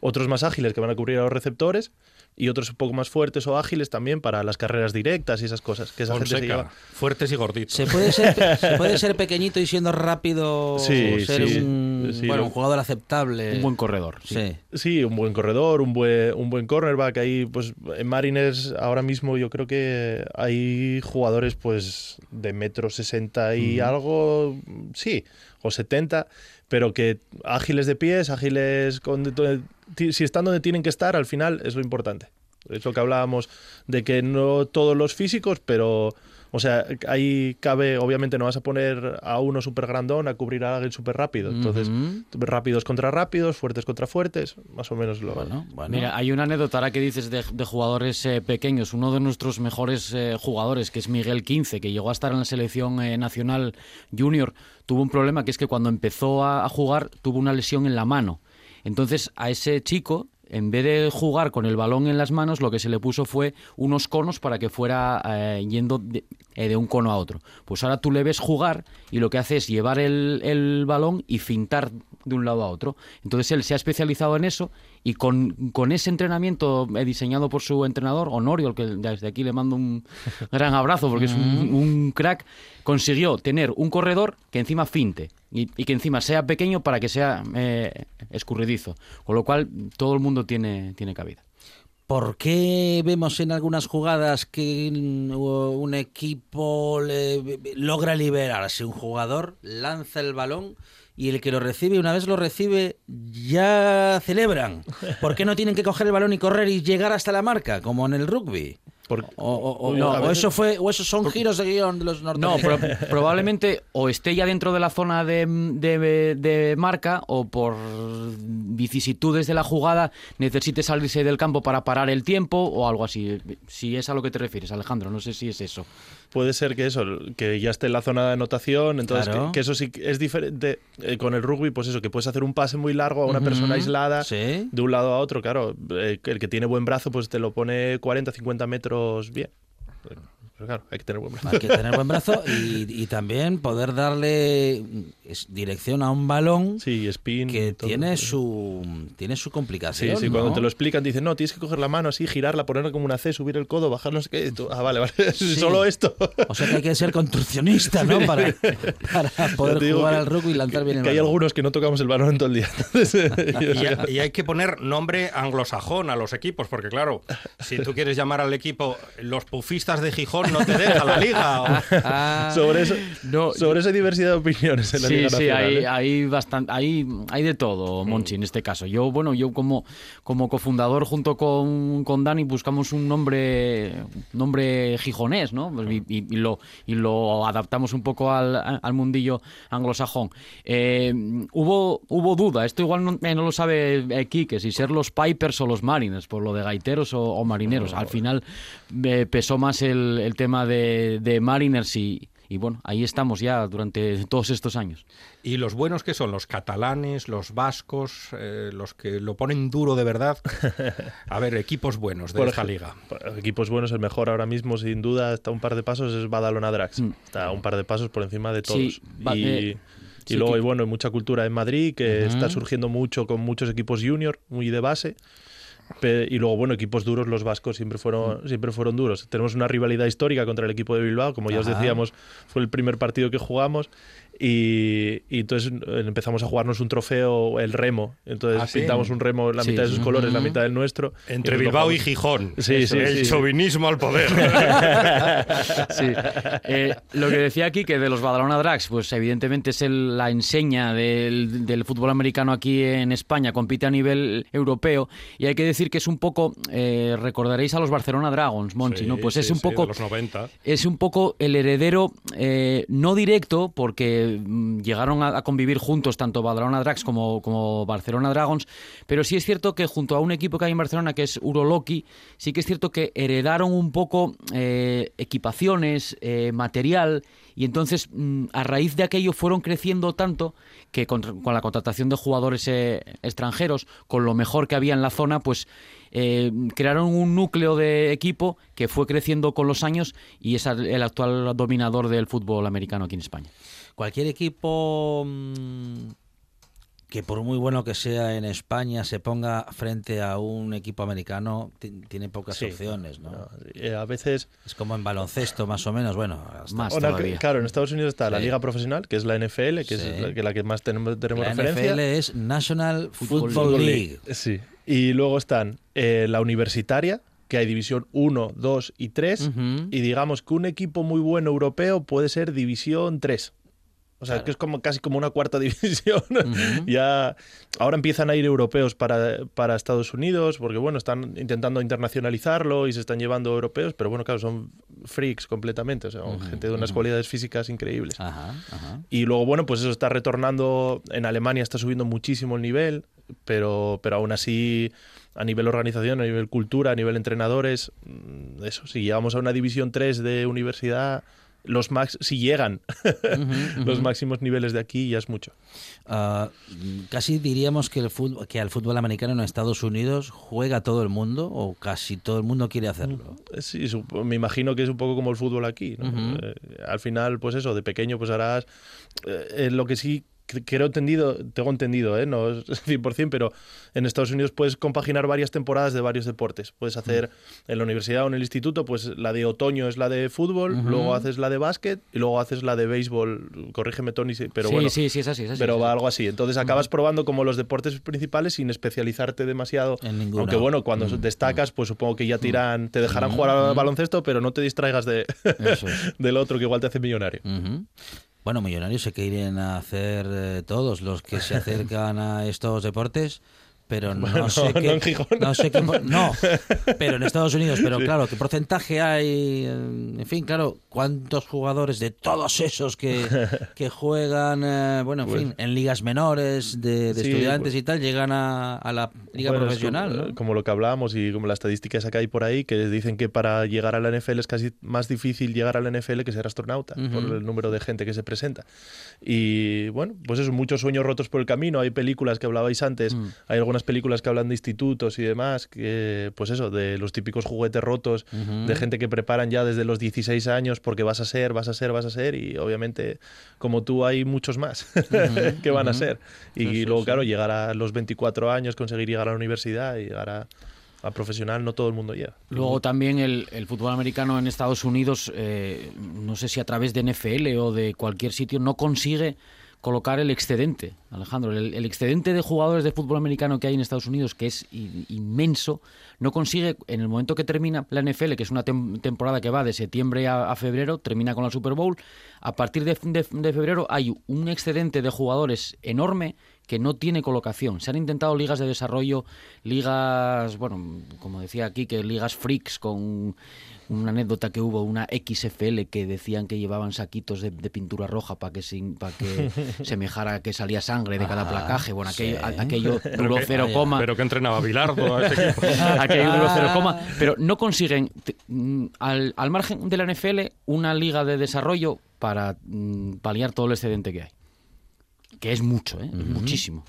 Otros más ágiles que van a cubrir a los receptores y otros un poco más fuertes o ágiles también para las carreras directas y esas cosas que esa gente se lleva. fuertes y gorditos. ¿Se puede, ser, se puede ser pequeñito y siendo rápido Sí, ser sí, un, sí, bueno, un jugador aceptable? Un buen corredor. sí. Sí. Sí, un buen corredor, un buen, un buen cornerback. Ahí, pues, en Mariners ahora mismo yo creo que hay jugadores, pues, de metro sesenta y algo, sí, o 70, pero que ágiles de pies, ágiles con... si están donde tienen que estar, al final es lo importante. Es lo que hablábamos de que no todos los físicos, pero... O sea, ahí cabe, obviamente no vas a poner a uno súper grandón a cubrir a alguien súper rápido. Entonces, rápidos contra rápidos, fuertes contra fuertes, más o menos lo... Bueno, bueno. Mira, hay una anécdota ahora que dices de, de jugadores eh, pequeños. Uno de nuestros mejores eh, jugadores, que es Miguel Quince, que llegó a estar en la selección eh, nacional junior, tuvo un problema que es que cuando empezó a, a jugar tuvo una lesión en la mano. Entonces a ese chico, en vez de jugar con el balón en las manos, lo que se le puso fue unos conos para que fuera eh, yendo de, eh, de un cono a otro. Pues ahora tú le ves jugar y lo que hace es llevar el, el balón y fintar de un lado a otro. Entonces él se ha especializado en eso y con, con ese entrenamiento eh, diseñado por su entrenador, Honorio, al que desde aquí le mando un gran abrazo porque es un, un crack, consiguió tener un corredor que encima finte y, y que encima sea pequeño para que sea eh, escurridizo. Con lo cual todo el mundo tiene, tiene cabida. ¿Por qué vemos en algunas jugadas que un un equipo le- logra liberarse? Un jugador lanza el balón y el que lo recibe, una vez lo recibe, ya celebran. ¿Por qué no tienen que coger el balón y correr y llegar hasta la marca, como en el rugby? Por- O, eso fue, o esos son giros de guion de los No, norteamericanos. pro- probablemente o esté ya dentro de la zona de, de- de marca o por vicisitudes de la jugada necesite salirse del campo para parar el tiempo o algo así. Si es a lo que te refieres, Alejandro, no sé si es eso. Puede ser que eso, que ya esté en la zona de anotación, entonces Claro. que, que eso sí es diferente eh, con el rugby, pues eso, que puedes hacer un pase muy largo a una persona aislada Sí. de un lado a otro, claro, eh, el que tiene buen brazo pues te lo pone 40, 50 metros bien. Pero claro, hay que tener buen brazo. Hay que tener buen brazo y, y también poder darle es- dirección a un balón Sí, spin. que todo. tiene su tiene su complicación. sí, cuando ¿no? te lo explican dicen, no, tienes que coger la mano así, girarla, ponerla como una C, subir el codo, bajar no sé qué. y tú, ah, vale, vale, solo esto. O sea que hay que ser construccionista, ¿no? Para, para poder jugar que- al rugby y lanzar bien el Que hay algunos que no tocamos el balón en todo el día. Entonces, Y, hay- y hay que poner nombre anglosajón a los equipos, porque claro, si tú quieres llamar al equipo los pufistas de Gijón, no te deja la liga. o- Ah, sobre eso, No, sobre esa diversidad de opiniones en la Sí, Sí, Nacional, hay, hay bastante, hay, hay de todo, Monchi, en este caso. Yo, bueno, yo como, como cofundador junto con, con Dani buscamos un nombre, nombre gijonés, ¿no? Pues Y, y- y lo, y lo adaptamos un poco al, al mundillo anglosajón. Eh, hubo, hubo duda, esto igual no, eh, no lo sabe eh, Quique, si ser los Pipers o los Mariners, por lo de gaiteros o, o marineros. Al final eh, pesó más el, el tema de, de Mariners y, y bueno, ahí estamos ya durante todos estos años. Y los buenos que son los catalanes, los vascos, eh, los que lo ponen duro de verdad. A ver, equipos buenos de Por esta liga. Equipos buenos, el mejor ahora mismo, sin duda, está un par de pasos, es Badalona Drax. Mm. Está un par de pasos por encima de todos. Sí, va- y, eh, y sí luego que- hay, bueno, hay mucha cultura en Madrid, que está surgiendo mucho con muchos equipos junior, muy de base. Y luego, bueno, equipos duros, los vascos siempre fueron, Mm. siempre fueron duros. Tenemos una rivalidad histórica contra el equipo de Bilbao, como ya os decíamos, fue el primer partido que jugamos. Y, y entonces eh, empezamos a jugarnos un trofeo, el remo. Entonces Ah, ¿sí? pintamos un remo, la Sí. mitad de sus colores, la mitad del nuestro. Entre lo Bilbao y. Gijón. Sí, Eso, sí, el sí. chauvinismo al poder. Sí. Eh, lo que decía aquí, que de los Badalona Drags, pues evidentemente es el- la enseña del, del fútbol americano aquí en España, compite a nivel europeo, y hay que decir que es un poco, eh, recordaréis a los Barcelona Dragons, Monchi, Sí, ¿no? Pues es un sí, poco... de los 90. es un poco el heredero eh, no directo, porque mm, llegaron a, convivir juntos tanto Badalona como, como Barcelona Dragons, pero sí es cierto que junto a un equipo que hay en Barcelona que es Uroloki, sí que es cierto que heredaron un poco eh, equipaciones, eh, material, y entonces mm, a raíz de aquello fueron creciendo tanto que con, con la contratación de jugadores eh, extranjeros, con lo mejor que había en la zona, pues eh, crearon un núcleo de equipo que fue creciendo con los años y es el actual dominador del fútbol americano aquí en España. Cualquier equipo mm, que por muy bueno que sea en España se ponga frente a un equipo americano ti- tiene pocas Sí. opciones, ¿no? Eh, a veces Es como en baloncesto más o menos, bueno, hasta- Más todavía. claro, en Estados Unidos está la liga profesional, que es la NFL, que Sí. es la que, la que más tenemos, tenemos la referencia. NFL es National Football, Football League. Sí. Y luego están eh, la universitaria, que hay división 1, 2 y 3. Ujú. Y digamos que un equipo muy bueno europeo puede ser división 3. O sea, que es como casi como una cuarta división. ya ahora empiezan a ir europeos para, para Estados Unidos, porque bueno, están intentando internacionalizarlo y se están llevando europeos, pero bueno, claro, son freaks completamente, o sea, gente de unas cualidades físicas increíbles. Ajá, ajá. Y luego, bueno, pues eso está retornando. En Alemania está subiendo muchísimo el nivel, pero, pero aún así, a nivel organización, a nivel cultura, a nivel entrenadores, mm, eso, si llegamos a una división 3 de universidad, los max, si llegan los máximos niveles de aquí, ya es mucho. Ah, casi diríamos que, el fútbol, que al fútbol americano en Estados Unidos juega todo el mundo o casi todo el mundo quiere hacerlo. Sí, sup- me imagino que es un poco como el fútbol aquí. Eh, al final, pues eso, de pequeño, pues harás. eh, eh, lo que sí creo entendido, tengo entendido, ¿eh? no es 100%, pero en Estados Unidos puedes compaginar varias temporadas de varios deportes. Puedes hacer en la universidad o en el instituto, pues la de otoño es la de fútbol, luego haces la de básquet y luego haces la de béisbol. Corrígeme, Tony, pero sí, bueno. sí, sí, es así. Es así, Pero va algo así. Entonces acabas probando como los deportes principales sin especializarte demasiado. En ninguno. Aunque bueno, cuando destacas, pues supongo que ya te irán, te dejarán jugar al baloncesto, pero no te distraigas de, es. del otro que igual te hace millonario. Bueno, millonarios sé que irían a hacer eh, todos los que se acercan a estos deportes, pero no Bueno, sé no qué, en Gijón. no sé qué no, pero en Estados Unidos, pero claro, qué porcentaje hay, eh, en fin, claro, cuántos jugadores de todos esos que, que juegan, eh, bueno, en fin, en ligas menores de, de Pues Sí, estudiantes pues- y tal, llegan a, a la liga Bueno, profesional, como, ¿no? como lo que hablábamos y como la estadística esa que hay por ahí, que dicen que para llegar a la NFL es casi más difícil llegar a la NFL que ser astronauta, por el número de gente que se presenta. Y bueno, pues eso, muchos sueños rotos por el camino. Hay películas que hablabais antes, Mm. hay algunas películas que hablan de institutos y demás, que pues eso, de los típicos juguetes rotos, Ujú. de gente que preparan ya desde los 16 años porque vas a ser, vas a ser, vas a ser, y obviamente como tú hay muchos más que van a ujú. ser. Y Sí, sí, luego, sí. claro, llegar a los 24 años, conseguir llegar a la universidad y llegar a, a profesional, no todo el mundo llega. Luego también el, el fútbol americano en Estados Unidos, eh, no sé si a través de NFL o de cualquier sitio, no consigue colocar el excedente, Alejandro. El, excedente de jugadores de fútbol americano que hay en Estados Unidos, que es inmenso, no consigue, en el momento que termina la NFL, que es una tem- temporada que va de septiembre a, a febrero, termina con la Super Bowl, a partir de, de- de febrero hay un excedente de jugadores enorme que no tiene colocación. Se han intentado ligas de desarrollo, ligas, bueno, como decía aquí, que ligas freaks con una anécdota que hubo, una XFL que decían que llevaban saquitos de, de pintura roja para que, sin- para que semejara que salía sangre de cada Ah, placaje. Bueno, aquello, sí. aquello duró cero coma. Pero que entrenaba Bilardo a ese equipo. aquello duró cero coma. Ah. Pero no consiguen, mm, al, al margen de la NFL, una liga de desarrollo para mm, paliar todo el excedente que hay. Que es mucho, ¿eh? Muchísimo.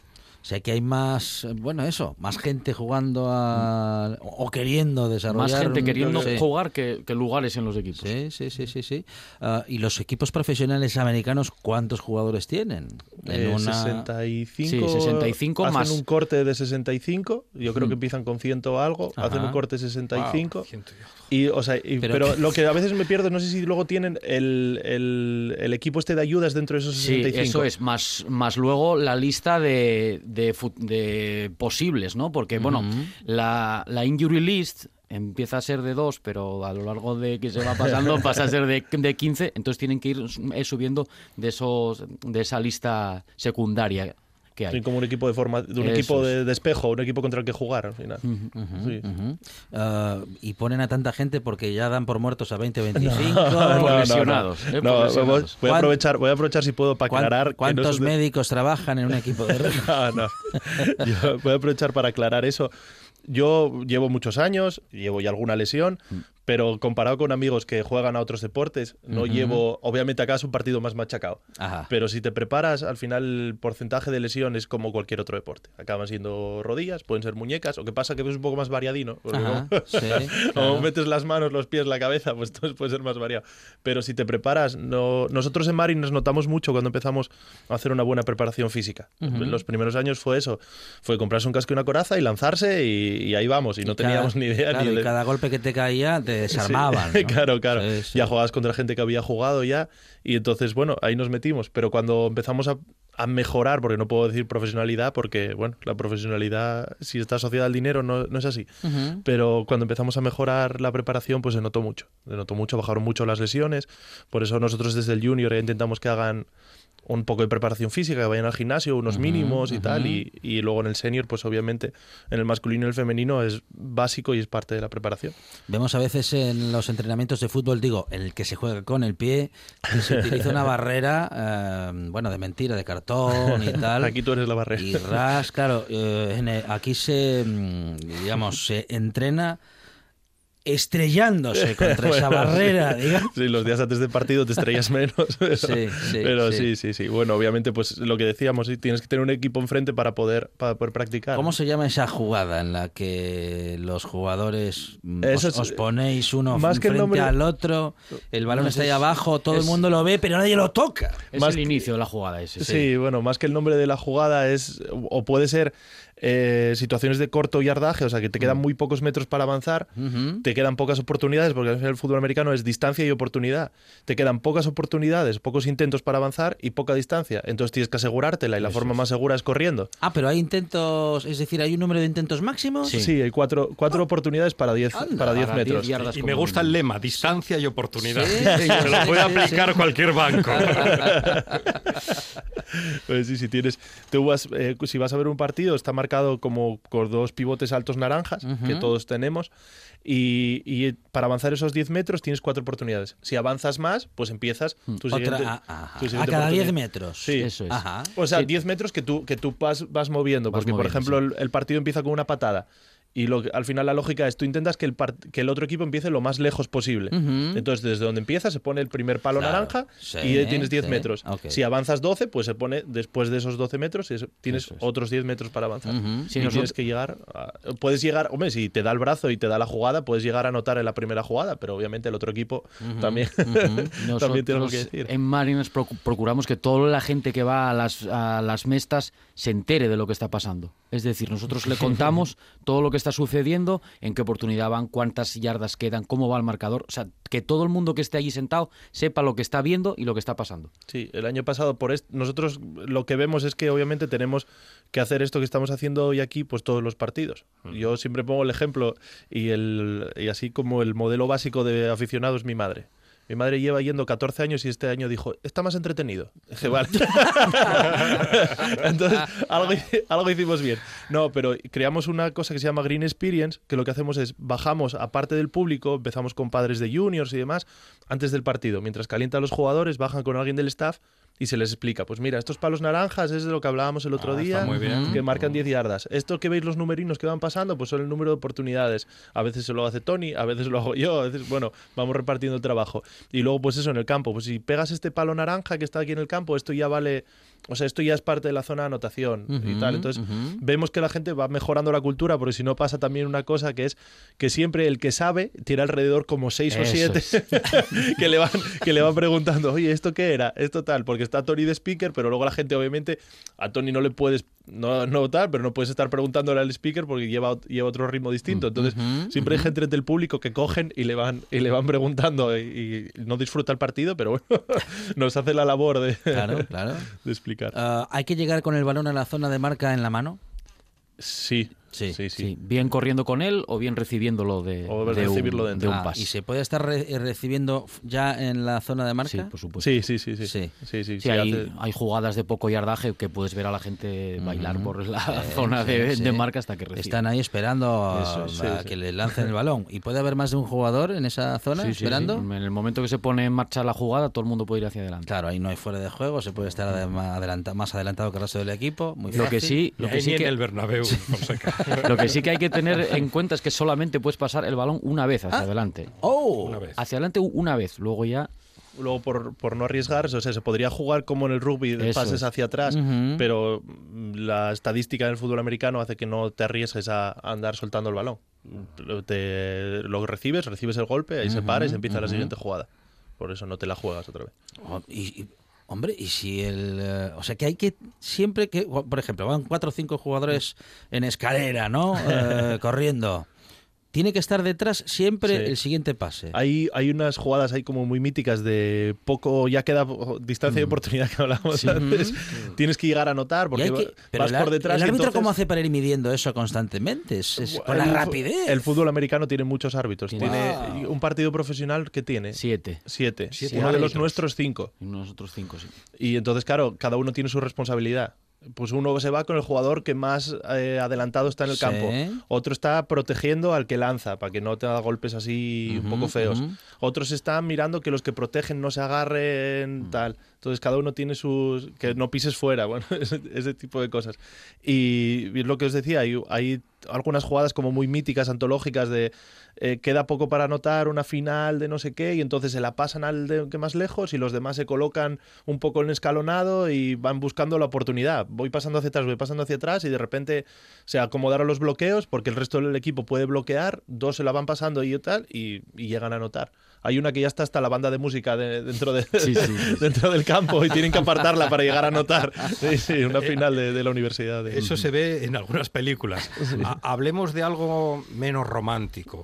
O sea que hay más, bueno, eso, más gente jugando a, o queriendo desarrollar. Más gente queriendo jugar que, que lugares en los equipos. Sí, sí, sí, sí, sí. Ah, ¿Y los equipos profesionales americanos cuántos jugadores tienen? En Eh, una- 65, Sí, 65 hacen más. un corte de 65, yo creo Mm. que empiezan con 100 o algo, Ajá. hacen un corte de 65. Ciento y o sea, y- Pero pero que- lo que a veces me pierdo, no sé si luego tienen el, el- el equipo este de ayudas dentro de esos Sí, 65. eso es, más, más luego la lista de, de, de posibles, ¿no? Porque, bueno, Ujú. la, la injury list empieza a ser de dos, pero a lo largo de que se va pasando pasa a ser de, de 15, entonces tienen que ir eh, subiendo de, esos, de esa lista secundaria que hay. Sí, como un equipo de forma, de un Eso equipo de, de espejo, un equipo contra el que jugar al final. Sí. Ujú. Ah, y ponen a tanta gente porque ya dan por muertos a 20, 25. No, Por no, lesionados, no. eh, No, por voy- lesionados. voy, a ¿Cuán- aprovechar, voy a aprovechar si puedo para ¿Cuán- aclarar. que no ¿Cuántos de- médicos trabajan en un equipo de? No, no. Yo voy a aprovechar para aclarar eso. Yo llevo muchos años, llevo ya alguna lesión, pero comparado con amigos que juegan a otros deportes, no Ujú. llevo, obviamente acá es un partido más machacado, Ajá. pero si te preparas, al final el porcentaje de lesión es como cualquier otro deporte. Acaban siendo rodillas, pueden ser muñecas, o que pasa que es un poco más variadino. porque Ajá, como- sí, claro. metes las manos, los pies, la cabeza, pues entonces puede ser más variado. Pero si te preparas, no, nosotros en Mari nos notamos mucho cuando empezamos a hacer una buena preparación física. Ujú. En los primeros años fue eso, fue comprarse un casco y una coraza y lanzarse y, y ahí vamos, y no Y cada- teníamos ni idea claro, ni y de... cada golpe que te caía te desarmaban. Sí, ¿no? claro, claro. Sí, sí. Ya jugabas contra gente que había jugado ya y entonces, bueno, ahí nos metimos. Pero cuando empezamos a, a mejorar, porque no puedo decir profesionalidad, porque, bueno, la profesionalidad, si está asociada al dinero, no, no es así. Pero cuando empezamos a mejorar la preparación, pues se notó mucho. Se notó mucho, bajaron mucho las lesiones. Por eso nosotros desde el junior ya intentamos que hagan un poco de preparación física, que vayan al gimnasio, unos mínimos y tal. Y, y luego en el senior, pues obviamente en el masculino y el femenino es básico y es parte de la preparación. Vemos a veces en los entrenamientos de fútbol, digo, el que se juega con el pie, que se utiliza una barrera, eh, bueno, de mentira, de cartón y tal. Aquí tú eres la barrera. Y ras, claro, eh, en el- aquí se, mm, digamos, se entrena estrellándose contra esa barrera, sí. digamos. Sí, los días antes del partido te estrellas menos. Pero, Sí, sí, pero sí. sí. sí, sí, Bueno, obviamente, pues lo que decíamos, tienes que tener un equipo enfrente para poder, para poder practicar. ¿Cómo se llama esa jugada en la que los jugadores mm, os, Eso es- os ponéis uno más que el frente nombre- al otro, el balón No, está ahí es- abajo, todo el mundo lo ve, pero nadie lo toca? Es Más el que- inicio de la jugada ese. Sí, bueno, más que el nombre de la jugada es, o puede ser eh, situaciones de corto yardaje, o sea, que te Mm. quedan muy pocos metros para avanzar, te quedan pocas oportunidades, porque al final el fútbol americano es distancia y oportunidad. Te quedan pocas oportunidades, pocos intentos para avanzar y poca distancia. Entonces tienes que asegurártela y la forma más segura es corriendo. Ah, pero hay intentos, es decir, hay un número de intentos máximos. Sí, hay cuatro, cuatro oportunidades para 10 Anda, para 10 para 10 metros. Y me gusta el lema, distancia y oportunidad. Sí, Se sí, lo sí, puede sí, aplicar sí. cualquier banco. Pues sí, si tienes, tú vas, eh, si vas a ver un partido, está marcado como con dos pivotes altos naranjas, que Ujú. todos tenemos, y, y para avanzar esos 10 metros tienes cuatro oportunidades. Si avanzas más, pues empiezas tu Otra, siguiente, a, ajá. tu A siguiente cada 10 oportunidad. metros. Sí. Eso es. Ajá. O sea, Sí. 10 metros que tú, que tú vas, vas moviendo, Vas porque por moviendo, ejemplo sí. el, el partido empieza con una patada. Y lo que- al final la lógica es, tú intentas que el, par- que el otro equipo empiece lo más lejos posible. Entonces, desde donde empieza se pone el primer palo Claro, naranja sí, y tienes 10 sí, metros. Si avanzas 12, pues se pone después de esos 12 metros y tienes Eso es. otros 10 metros para avanzar. Ujú. Sí, y nosotros- tienes que llegar. a- puedes llegar, hombre, si te da el brazo y te da la jugada, puedes llegar a anotar en la primera jugada, pero obviamente el otro equipo también, también tiene algo que decir. En Marines procu- procuramos que toda la gente que va a las, a las mestas se entere de lo que está pasando. Es decir, nosotros le contamos todo lo que está sucediendo, en qué oportunidad van, cuántas yardas quedan, cómo va el marcador. O sea, que todo el mundo que esté allí sentado sepa lo que está viendo y lo que está pasando. Sí, el año pasado por nosotros lo que vemos es que obviamente tenemos que hacer esto que estamos haciendo hoy aquí, pues todos los partidos. Yo siempre pongo el ejemplo y el y así como el modelo básico de aficionado es mi madre. Mi madre lleva yendo 14 años y este año dijo, está más entretenido. Dije, vale. Entonces, algo, algo hicimos bien. No, pero creamos una cosa que se llama Green Experience, que lo que hacemos es bajamos, aparte del público, empezamos con padres de juniors y demás, antes del partido. Mientras calientan los jugadores, bajan con alguien del staff y se les explica, pues mira, estos palos naranjas es de lo que hablábamos el otro Ah, día, muy bien. que marcan 10 yardas. Esto que veis los numerinos que van pasando, pues son el número de oportunidades. A veces se lo hace Tony, a veces lo hago yo, a veces, bueno, vamos repartiendo el trabajo. Y luego, pues eso, en el campo, pues si pegas este palo naranja que está aquí en el campo, esto ya vale, o sea, esto ya es parte de la zona de anotación y tal. Entonces, vemos que la gente va mejorando la cultura, porque si no pasa también una cosa que es que siempre el que sabe tiene alrededor como seis o siete que, le van, que le van preguntando, oye, ¿esto qué era? Esto tal, porque está Tony de speaker, pero luego la gente, obviamente, a Tony no le puedes, no, no tal, pero no puedes estar preguntándole al speaker porque lleva, lleva otro ritmo distinto. Entonces, Ujú, siempre hay gente del público que cogen y le van, y le van preguntando y, y no disfruta el partido, pero bueno, nos hace la labor de, Claro, claro. de explicar. Ah, ¿Hay que llegar con el balón a la zona de marca en la mano? Sí, Sí, sí, sí. Sí, bien corriendo con él o bien recibiéndolo de, O de recibirlo un, de un Ah, pase. ¿Y se puede estar re- eh, recibiendo ya en la zona de marca? Sí, por supuesto. Sí, sí, sí, sí. Sí. Sí, sí, Sí, sí, hay, hace- hay jugadas de poco yardaje que puedes ver a la gente bailar por la Sí, zona sí, de, sí. de marca hasta que recibe. Están ahí esperando a, Eso es, a sí, sí. que le lancen el balón. ¿Y puede haber más de un jugador en esa zona Sí, sí, sí. esperando? En el momento que se pone en marcha la jugada, todo el mundo puede ir hacia adelante. Claro, ahí no hay fuera de juego, se puede estar adelanta- más adelantado que el resto del equipo. Muy Lo que fácil. sí, lo que sí ni en que el Bernabéu. Lo que sí que hay que tener en cuenta es que solamente puedes pasar el balón una vez hacia Ah. adelante. ¡Oh! Una vez. Hacia adelante una vez, luego ya Luego, por, por no arriesgar, o sea, se podría jugar como en el rugby, de Eso pases es. hacia atrás, pero mm, la estadística en el fútbol americano hace que no te arriesgues a, andar soltando el balón. Lo- Te, lo recibes, recibes el golpe, ahí se para y se empieza la siguiente jugada. Por eso no te la juegas otra vez. Oh, Y, y, hombre, y si el. eh, o sea, que hay que. Siempre que. Por ejemplo, van cuatro o cinco jugadores en escalera, ¿no? Eh, corriendo. Tiene que estar detrás siempre Sí. el siguiente pase. Hay, hay unas jugadas ahí como muy míticas de poco, ya queda distancia de oportunidad que hablábamos antes. Tienes que llegar a anotar porque que- pero vas el, por detrás. ¿El árbitro entonces- cómo hace para ir midiendo eso constantemente? Es, es con la el fu- rapidez. El fútbol americano tiene muchos árbitros. Tiene- Tiene un partido profesional que tiene siete. siete. Siete Uno de los nuestros cinco. Y nosotros cinco, sí. Y entonces, claro, cada uno tiene su responsabilidad. Pues uno se va con el jugador que más eh, adelantado está en el Sí. campo. Otro está protegiendo al que lanza para que no te haga golpes así un poco feos. Otros están mirando que los que protegen no se agarren, tal. Entonces cada uno tiene sus... que no pises fuera, bueno, ese, ese tipo de cosas. Y, y es lo que os decía, hay, hay algunas jugadas como muy míticas, antológicas de eh, queda poco para anotar una final de no sé qué y entonces se la pasan al de que más lejos y los demás se colocan un poco en escalonado y van buscando la oportunidad. Voy pasando hacia atrás, voy pasando hacia atrás y de repente se acomodaron los bloqueos porque el resto del equipo puede bloquear, dos se la van pasando y tal y, y llegan a anotar. Hay una que ya está hasta la banda de música de- dentro, de, Sí, sí, sí. dentro del campo y tienen que apartarla para llegar a anotar. Sí, sí, una final de, de la universidad. de- Eso se ve en algunas películas. Ha- hablemos de algo menos romántico,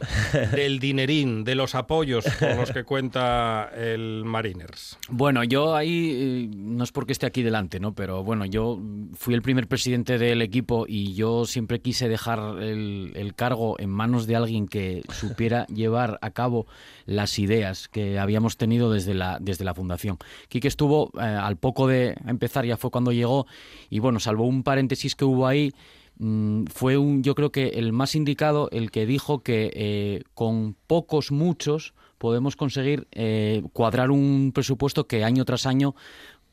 del dinerín, de los apoyos con los que cuenta el Mariners. Bueno, yo ahí, eh, no es porque esté aquí delante, ¿no? Pero bueno, yo fui el primer presidente del equipo y yo siempre quise dejar el, el cargo en manos de alguien que supiera llevar a cabo las ideas que habíamos tenido desde la, desde la fundación. Quique estuvo eh, al poco de empezar, ya fue cuando llegó, y bueno, salvo un paréntesis que hubo ahí, mm, fue un, yo creo que el más indicado, el que dijo que eh, con pocos, muchos, podemos conseguir eh, cuadrar un presupuesto que año tras año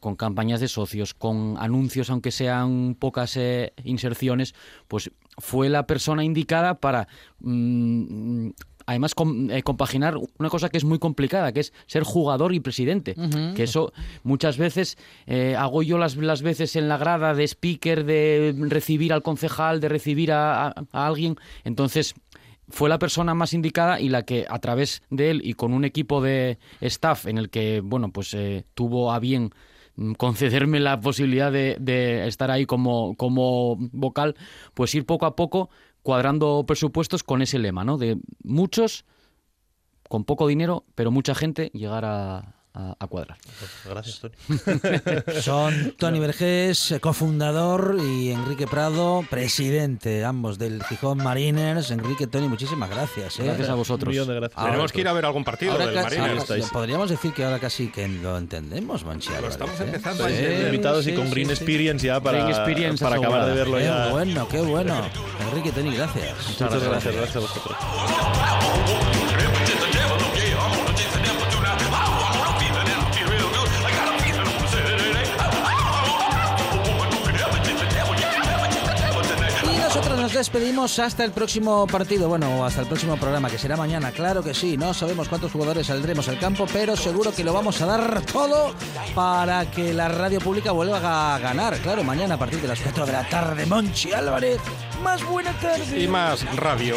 con campañas de socios, con anuncios, aunque sean pocas eh, inserciones, pues fue la persona indicada para mm, además com- eh, compaginar una cosa que es muy complicada, que es ser jugador y presidente. Que eso muchas veces eh, hago yo las, las veces en la grada de speaker, de recibir al concejal, de recibir a, a- a alguien. Entonces fue la persona más indicada y la que a través de él y con un equipo de staff en el que bueno pues eh, tuvo a bien mm, concederme la posibilidad de, de estar ahí como, como vocal, pues ir poco a poco cuadrando presupuestos con ese lema, ¿no? De muchos, con poco dinero, pero mucha gente llegar a, a- a cuadrar. Gracias, Tony. Son Tony Vergés, eh, cofundador, y Enrique Prado, presidente, ambos del Gijón Mariners. Enrique, Tony, muchísimas gracias. ¿eh? Gracias a Un vosotros. millón de gracias. Ahora, Tenemos que ir a ver algún partido Ahora del casi- Mariners. estáis. podríamos decir que ahora casi que lo entendemos, Monchi Lo estamos ¿eh? empezando Sí, entender. invitados y sí, con sí, Green sí. Experience ya para, Experience para acabar de verlo Qué ya. bueno, qué bueno. Enrique, Tony, gracias. Muchas gracias, gracias a vosotros. Nos despedimos. Hasta el próximo partido, bueno, hasta el próximo programa, que será mañana, claro que sí, no sabemos cuántos jugadores saldremos al campo, pero seguro que lo vamos a dar todo para que la radio pública vuelva a ganar, claro, mañana a partir de las 4 de la tarde, Monchi Álvarez, más buena tarde. Y más radio.